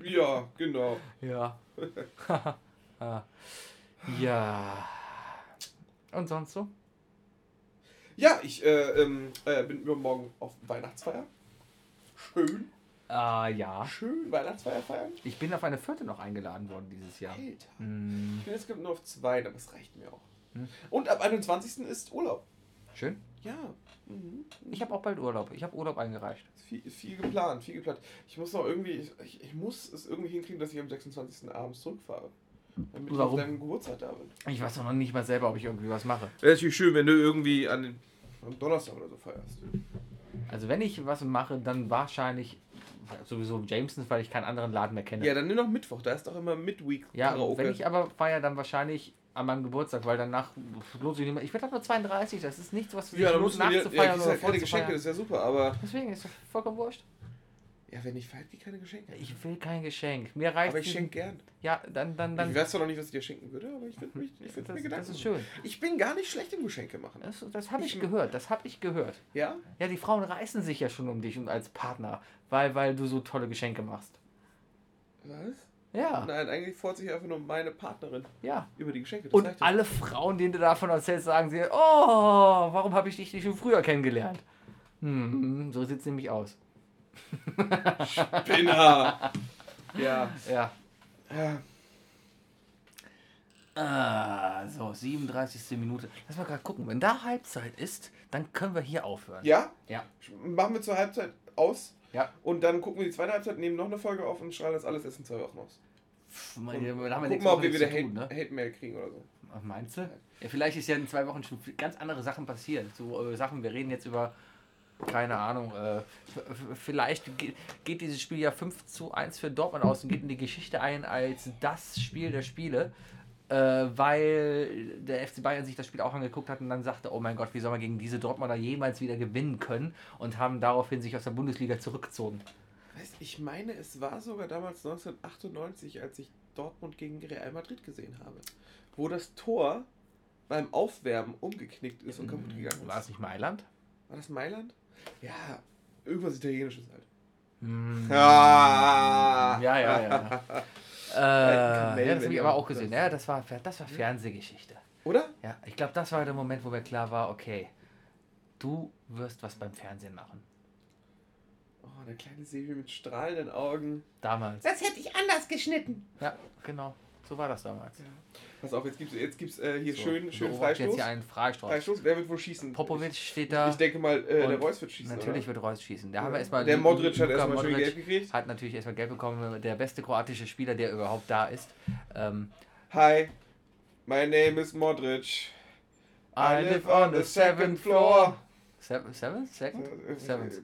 Ja, genau. Ja. ah. Ja. Und sonst so? Ja, ich äh, ähm, äh, bin übermorgen auf Weihnachtsfeier. Schön, Ah, ja. schön Weihnachtsfeier feiern. Ich bin auf eine vierte noch eingeladen worden dieses Jahr. Alter. Hm, Ich bin jetzt nur auf zwei, aber es reicht mir auch. Hm. Und ab 21. ist Urlaub. schön. Ja. Mhm. Ich habe auch bald Urlaub. Ich habe Urlaub eingereicht. Viel, viel geplant, viel geplant. Ich muss noch irgendwie, ich, ich, ich muss es irgendwie hinkriegen, dass ich am 26. abends zurückfahre. Damit ich Warum? auf deinem Geburtstag da bin. Ich weiß doch noch nicht mal selber, ob ich irgendwie was mache. Wäre natürlich schön, wenn du irgendwie an den, am Donnerstag oder so feierst. Also wenn ich was mache, dann wahrscheinlich sowieso Jamesons, weil ich keinen anderen Laden mehr kenne. Ja, dann nimm noch Mittwoch, da ist doch immer Midweek Ja, Karaoke. wenn ich aber feiere, dann wahrscheinlich an meinem Geburtstag, weil danach lohnt sich nicht mehr. Ich werde nur 32, das ist nichts, was ja, dann lohnt, ja, nachzufeiern kriegst oder halt keine Geschenke, das ist ja super, aber... Deswegen ist das vollkommen wurscht. Ja, wenn ich feiert, die keine Geschenke. Ich will kein Geschenk. Mir reicht aber ich schenke gern. Ja, dann, dann, dann. ich weiß zwar noch nicht, was ich dir schenken würde, aber ich würde mich, ich würde mir Gedanken das ist schön. Ich bin gar nicht schlecht im Geschenke machen. Das, das habe ich, Ich- gehört. Das habe ich gehört. Ja? Ja, die Frauen reißen sich ja schon um dich und als Partner, weil, weil du so tolle Geschenke machst. Was? Ja, Nein, eigentlich freut sich einfach nur meine Partnerin ja. über die Geschenke. Das Und alle Frauen, denen du davon erzählst, sagen sie, oh, warum habe ich dich nicht schon früher kennengelernt? Hm, so sieht es nämlich aus. Spinner! ja. Ja. ja. Ah, so, 37. Minute. Lass mal gerade gucken. Wenn da Halbzeit ist, dann können wir hier aufhören. Ja? Ja. Machen wir zur Halbzeit aus. Ja. Und dann gucken wir die zweite Halbzeit, nehmen noch eine Folge auf und strahlen das alles erst in zwei Wochen aus. Pff, Und haben wir nächste mal, ob wir wieder Hate, ne? Hate-Mail kriegen oder so. Ach, Meinst du? Ja, vielleicht ist ja in zwei Wochen schon ganz andere Sachen passiert. So äh, Sachen, wir reden jetzt über keine Ahnung, äh, vielleicht geht dieses Spiel ja 5 zu 1 für Dortmund aus und geht in die Geschichte ein als das Spiel der Spiele, äh, weil der FC Bayern sich das Spiel auch angeguckt hat und dann sagte, oh mein Gott, wie soll man gegen diese Dortmunder jemals wieder gewinnen können und haben daraufhin sich aus der Bundesliga zurückgezogen. Weißt, ich meine, es war sogar damals 1998, als ich Dortmund gegen Real Madrid gesehen habe, wo das Tor beim Aufwärmen umgeknickt ist und kaputt gegangen ist. War es nicht Mailand? War das Mailand? Ja, irgendwas Italienisches halt. Hm. Ah. Ja, ja, ja. äh, ja, das habe ich aber auch gesehen. Ja, das war, das war Fernsehgeschichte. Oder? Ja, ich glaube, das war der Moment, wo mir klar war, okay, du wirst was beim Fernsehen machen. Der kleine Sevi mit strahlenden Augen. Damals. Das hätte ich anders geschnitten. Ja, genau. So war das damals. Ja. Pass auf, jetzt gibt es jetzt gibt's, äh, hier So, schön, schön Freistoß. Jetzt hier einen Freistoß. Freistoß, wer wird wohl schießen? Popovic steht da. ich denke mal, äh, der Reus wird schießen. Natürlich oder? wird Reus schießen. Da haben wir Ja. erstmal. Der Modric hat Luka erstmal schön Modric gelb gekriegt. Hat natürlich erstmal gelb bekommen. Der beste kroatische Spieler, der überhaupt da ist. Ähm, Hi, my name is Modric. I live on the seventh floor. Seven? Seven? Second? Seventh.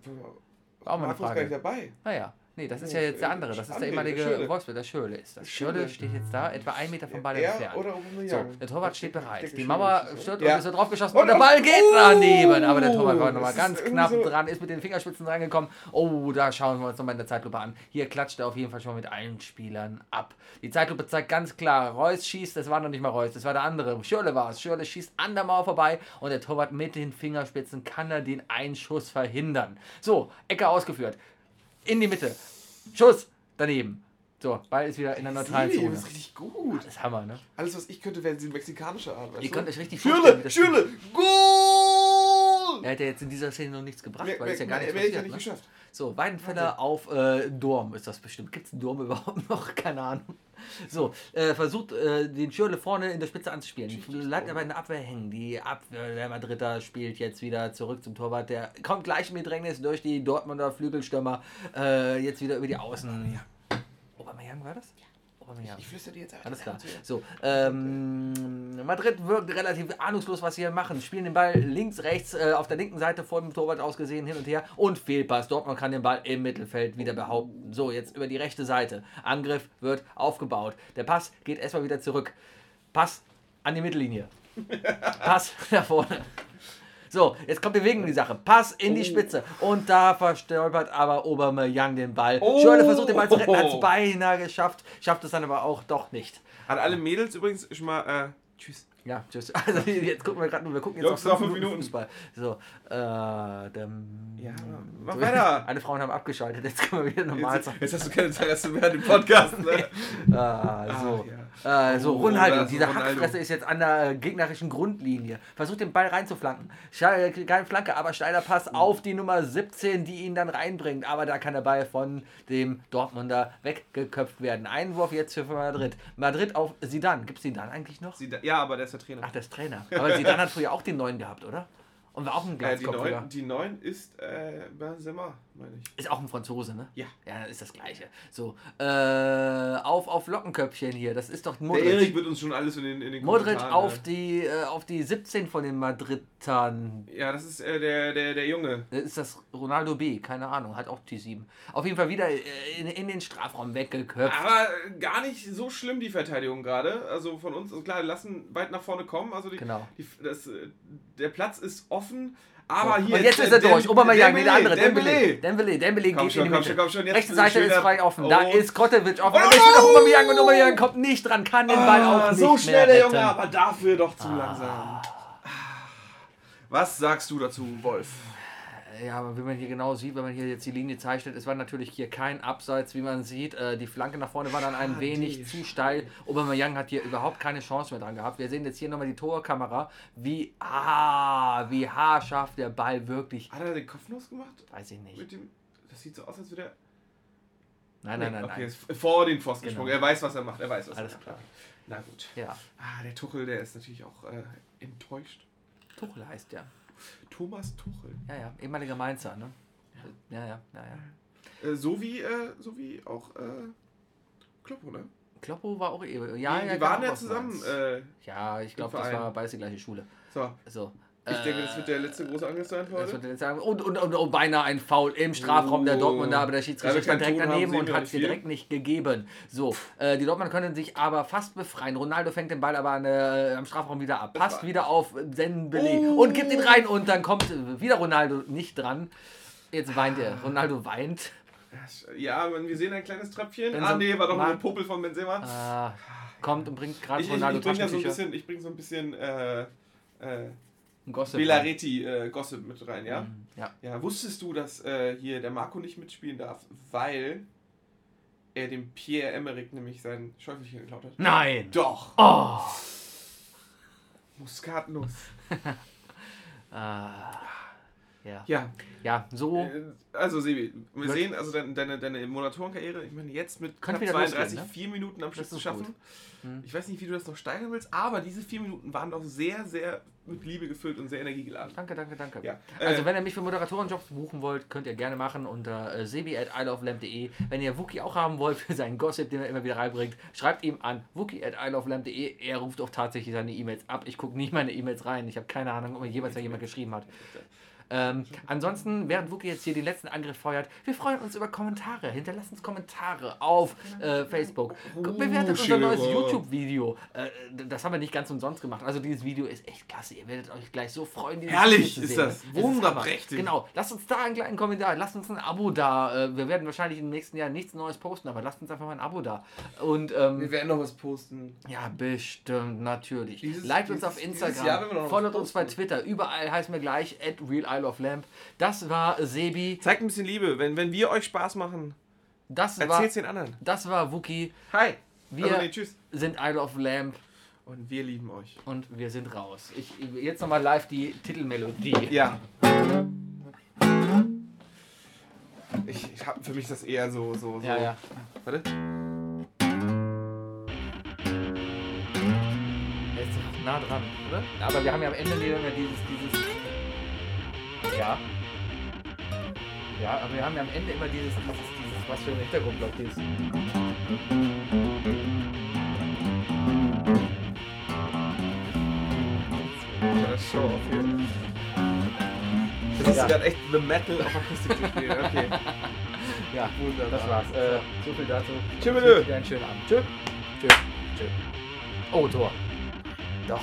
Auch mal eine Markus gar Frage. nicht dabei. Naja. Nee, das ist Oh, ja jetzt der äh, andere. Das ist der ehemalige. Wolfsburg. Der Schürle ist das. Schürle steht jetzt da, etwa einen Meter vom Ball er entfernt. oder So, der Torwart steht bereit. Die Mauer stört und ist so draufgeschossen Und- und der Ball geht oh, daneben. Aber der Torwart war nochmal ganz knapp dran, ist mit den Fingerspitzen reingekommen. Oh, da schauen wir uns nochmal in der Zeitlupe an. Hier klatscht er auf jeden Fall schon mal mit allen Spielern ab. Die Zeitlupe zeigt ganz klar, Reus schießt, das war noch nicht mal Reus, das war der andere. Schürle war es. Schürle schießt an der Mauer vorbei und der Torwart mit den Fingerspitzen kann er den Einschuss verhindern. So, Ecke ausgeführt. In die Mitte. Schuss daneben. So, Ball ist wieder in der neutralen Zone. das ist richtig gut. Das ist Hammer, ne? Alles, was ich könnte, wäre die mexikanische Art. Ihr könnt euch richtig das Schürle, Goal! Er ja jetzt in dieser Szene noch nichts gebracht, Mehr, weil es ja gar mehr, nichts mehr hätte ja passiert. nicht Ne? geschafft. So, Weidenfeller auf äh, Dorm ist das bestimmt. Gibt es einen Dorm überhaupt noch? Keine Ahnung. So, äh, versucht äh, den Schürle vorne in der Spitze anzuspielen. Bleibt aber in der Abwehr hängen. Die Abwehr, der Madrider spielt jetzt wieder zurück zum Torwart. Der kommt gleich mit Bedrängnis durch die Dortmunder Flügelstürmer. Äh, jetzt wieder über die Außen. Aubameyang war das? Aubameyang. Ich flüstere dir jetzt einfach Alles die klar. So, ähm, Madrid wirkt relativ ahnungslos, was sie hier machen. Spielen den Ball links, rechts, äh, auf der linken Seite vor dem Torwart ausgesehen, hin und her. Und Fehlpass. Dortmund kann den Ball im Mittelfeld wieder behaupten. So, jetzt über die rechte Seite. Angriff wird aufgebaut. Der Pass geht erstmal wieder zurück. Pass an die Mittellinie. Pass nach vorne. So, jetzt kommt Bewegung in die Sache. Pass in die Oh. Spitze. Und da verstolpert aber Obermeier den Ball. Oh. Schürrle versucht den Ball zu retten, hat es beinahe geschafft. Schafft es dann aber auch doch nicht. An alle Mädels übrigens schon mal, äh, tschüss. Ja, tschüss. Also jetzt gucken wir gerade nur, wir gucken jetzt Jungs, noch noch fünf Minuten Minuten. Fußball. So, äh, dann, Ja, mach so, weiter. Alle Frauen haben abgeschaltet, jetzt können wir wieder normal Jetzt, sein. jetzt hast du keine Interesse mehr an dem Podcast. Ne? Ah, so. Ah, Äh, so, Oh, ist dieser Ronaldo. Hackfresse ist jetzt an der äh, gegnerischen Grundlinie. Versucht den Ball reinzuflanken. Äh, Keine Flanke, aber steiler Pass Mhm. auf die Nummer 17, die ihn dann reinbringt. Aber da kann der Ball von dem Dortmunder weggeköpft werden. Einwurf jetzt für Madrid. Madrid auf Sidan. Gibt es Sidan eigentlich noch? Da- Ja, aber der ist der Trainer. Ach, der ist Trainer. Aber Sidan hat früher auch den neuen gehabt, oder? Und war auch ein äh, die, neun, die neun ist äh, Benzema, meine ich. Ist auch ein Franzose, ne? Ja. Ja, ist das gleiche. So, äh, auf, auf Lockenköpfchen hier. Das ist doch Der Modric. Erik wird uns schon alles in den, in den Modric auf äh, die, äh, auf die 17 von den Madridern. Ja, das ist äh, der, der, der Junge. Das Ist das Ronaldo B? Keine Ahnung, hat auch T7. Auf jeden Fall wieder äh, in, in den Strafraum weggeköpft. Aber äh, gar nicht so schlimm die Verteidigung gerade. Also von uns, also klar, wir lassen weit nach vorne kommen. Also die, Genau. die, das, äh, der Platz ist offen. Aber hier Und jetzt ist er Dem- durch. Obermeier, nee, der Dembélé, andere. Dembele. Dembele, Dembele Komm geht schon, in die komm Mitte. schon, komm schon. Rechte Seite ist frei offen. Da ist Kotovic offen. Da Oh! ist wieder Aubameyang und Aubameyang kommt nicht dran, kann den Ball auch Ah, nicht so schnell der. Junge, aber dafür doch zu langsam. Ah. Was sagst du dazu, Wolf? Ja, aber wie man hier genau sieht, wenn man hier jetzt die Linie zeichnet, es war natürlich hier kein Abseits, wie man sieht. Äh, die Flanke nach vorne war dann ein Ah, wenig die- zu steil. Aubameyang hat hier überhaupt keine Chance mehr dran gehabt. Wir sehen jetzt hier nochmal die Torkamera, wie, ah, wie haarscharf der Ball wirklich, Hat er den Kopf losgemacht? weiß ich nicht. Dem, das sieht so aus, als würde er. Nein, nein, nein, okay, nein. ist vor den Pfosten Genau. gesprungen. Er weiß, was er macht. Er weiß, was Alles er macht. klar. Na gut. Ja, Ah, der Tuchel, der ist natürlich auch äh, enttäuscht. Tuchel heißt der. Thomas Tuchel. Ja, ja, ehemaliger Mainzer, ne? Ja, ja, ja, ja. Äh, so wie, äh, so wie auch äh, Kloppo, ne? Kloppo war auch, eh- ja, die, ja, die waren ja zusammen. Äh, ja, ich glaube, das war beides die gleiche Schule. so. So, Ich denke, das wird der letzte große Angriff sein für Das heute. Und, und, und, und beinahe ein Foul im Strafraum der Oh. Dortmunder, aber der Schiedsrichter keinen direkt daneben und hat es dir direkt nicht gegeben. So, äh, die Dortmund können sich aber fast befreien. Ronaldo fängt den Ball aber an, äh, am Strafraum wieder ab. Passt war- wieder auf Senbele Oh. und gibt ihn rein und dann kommt äh, wieder Ronaldo nicht dran. Jetzt weint er. Ronaldo weint. Ja, wir sehen ein kleines Tröpfchen. Wenn Ah, nee, war doch nur ein Popel von Benzema. Äh, kommt und bringt gerade ich, ich, Ronaldo ich bringe so ein bisschen, ich bring so ein bisschen äh, äh, Gossip. Belareti äh, Gossip mit rein, ja? Mhm, Ja. Ja, wusstest du, dass äh, hier der Marco nicht mitspielen darf, weil er dem Pierre-Emerick nämlich sein Schäufelchen geklaut hat? Nein! Doch! Oh! Muskatnuss. Ah. Ja. Ja, Ja, so. äh, also Sebi, wir sehen also deine, deine, deine Moderatorenkarriere, ich meine jetzt mit knapp wieder 32, losgehen, ne? vier Minuten am Schluss zu schaffen. Hm. Ich weiß nicht, wie du das noch steigern willst, aber diese vier Minuten waren doch sehr, sehr mit Liebe gefüllt und sehr energiegeladen. Danke, danke, danke. Ja, Also äh, wenn ihr mich für Moderatorenjobs buchen wollt, könnt ihr gerne machen unter äh, sebi at isleoflamp.de. Wenn ihr Wookie auch haben wollt für seinen Gossip, den er immer wieder reinbringt, schreibt ihm an wookie at isleoflamp.de. Er ruft auch tatsächlich seine E-Mails ab. Ich gucke nicht meine E-Mails rein. Ich habe keine Ahnung, ob mir jemals da jemand geschrieben hat. Ähm, ansonsten, während Wookie jetzt hier den letzten Angriff feuert, wir freuen uns über Kommentare. Hinterlasst uns Kommentare auf äh, Facebook. Bewertet unser neues. YouTube-Video. Äh, das haben wir nicht ganz umsonst gemacht. Also dieses Video ist echt klasse. Ihr werdet euch gleich so freuen. dieses Herrlich Video zu ist sehen. das. Wunderprächtig. Genau. Lasst uns da einen kleinen Kommentar. Lasst uns ein Abo da. Äh, wir werden wahrscheinlich im nächsten Jahr nichts Neues posten, aber lasst uns einfach mal ein Abo da. Und ähm, wir werden noch was posten. ja, bestimmt, natürlich. Dieses- Liked uns auf Instagram, folgt uns bei. Twitter. Überall heißen wir gleich at Real Isle of Lamp. Das war Sebi. Zeigt ein bisschen Liebe, wenn, wenn wir euch Spaß machen, Das war, erzählt's den anderen. das war Wookie. Hi! Wir also, nee, tschüss. sind Isle of Lamp Und wir lieben euch. und wir sind raus. Ich, jetzt nochmal live die Titelmelodie. Ja. Ich, ich hab, für mich das eher so, so, so. Ja, ja. Warte. Er nah dran, oder? Aber wir haben ja am Ende wieder dieses, dieses. Ja. Ja, aber wir haben ja am Ende immer dieses, dieses, dieses was für ein Hintergrundblock ist. Das ist Show auf hier. Das ist Ja. gerade echt The Metal auf Akustik zu spielen. Okay. Ja, Wunderbar. das war's. Äh, so viel dazu. Dir einen schönen Abend. Tschö. Tschö. Tschö. Oh, Tor. Doch.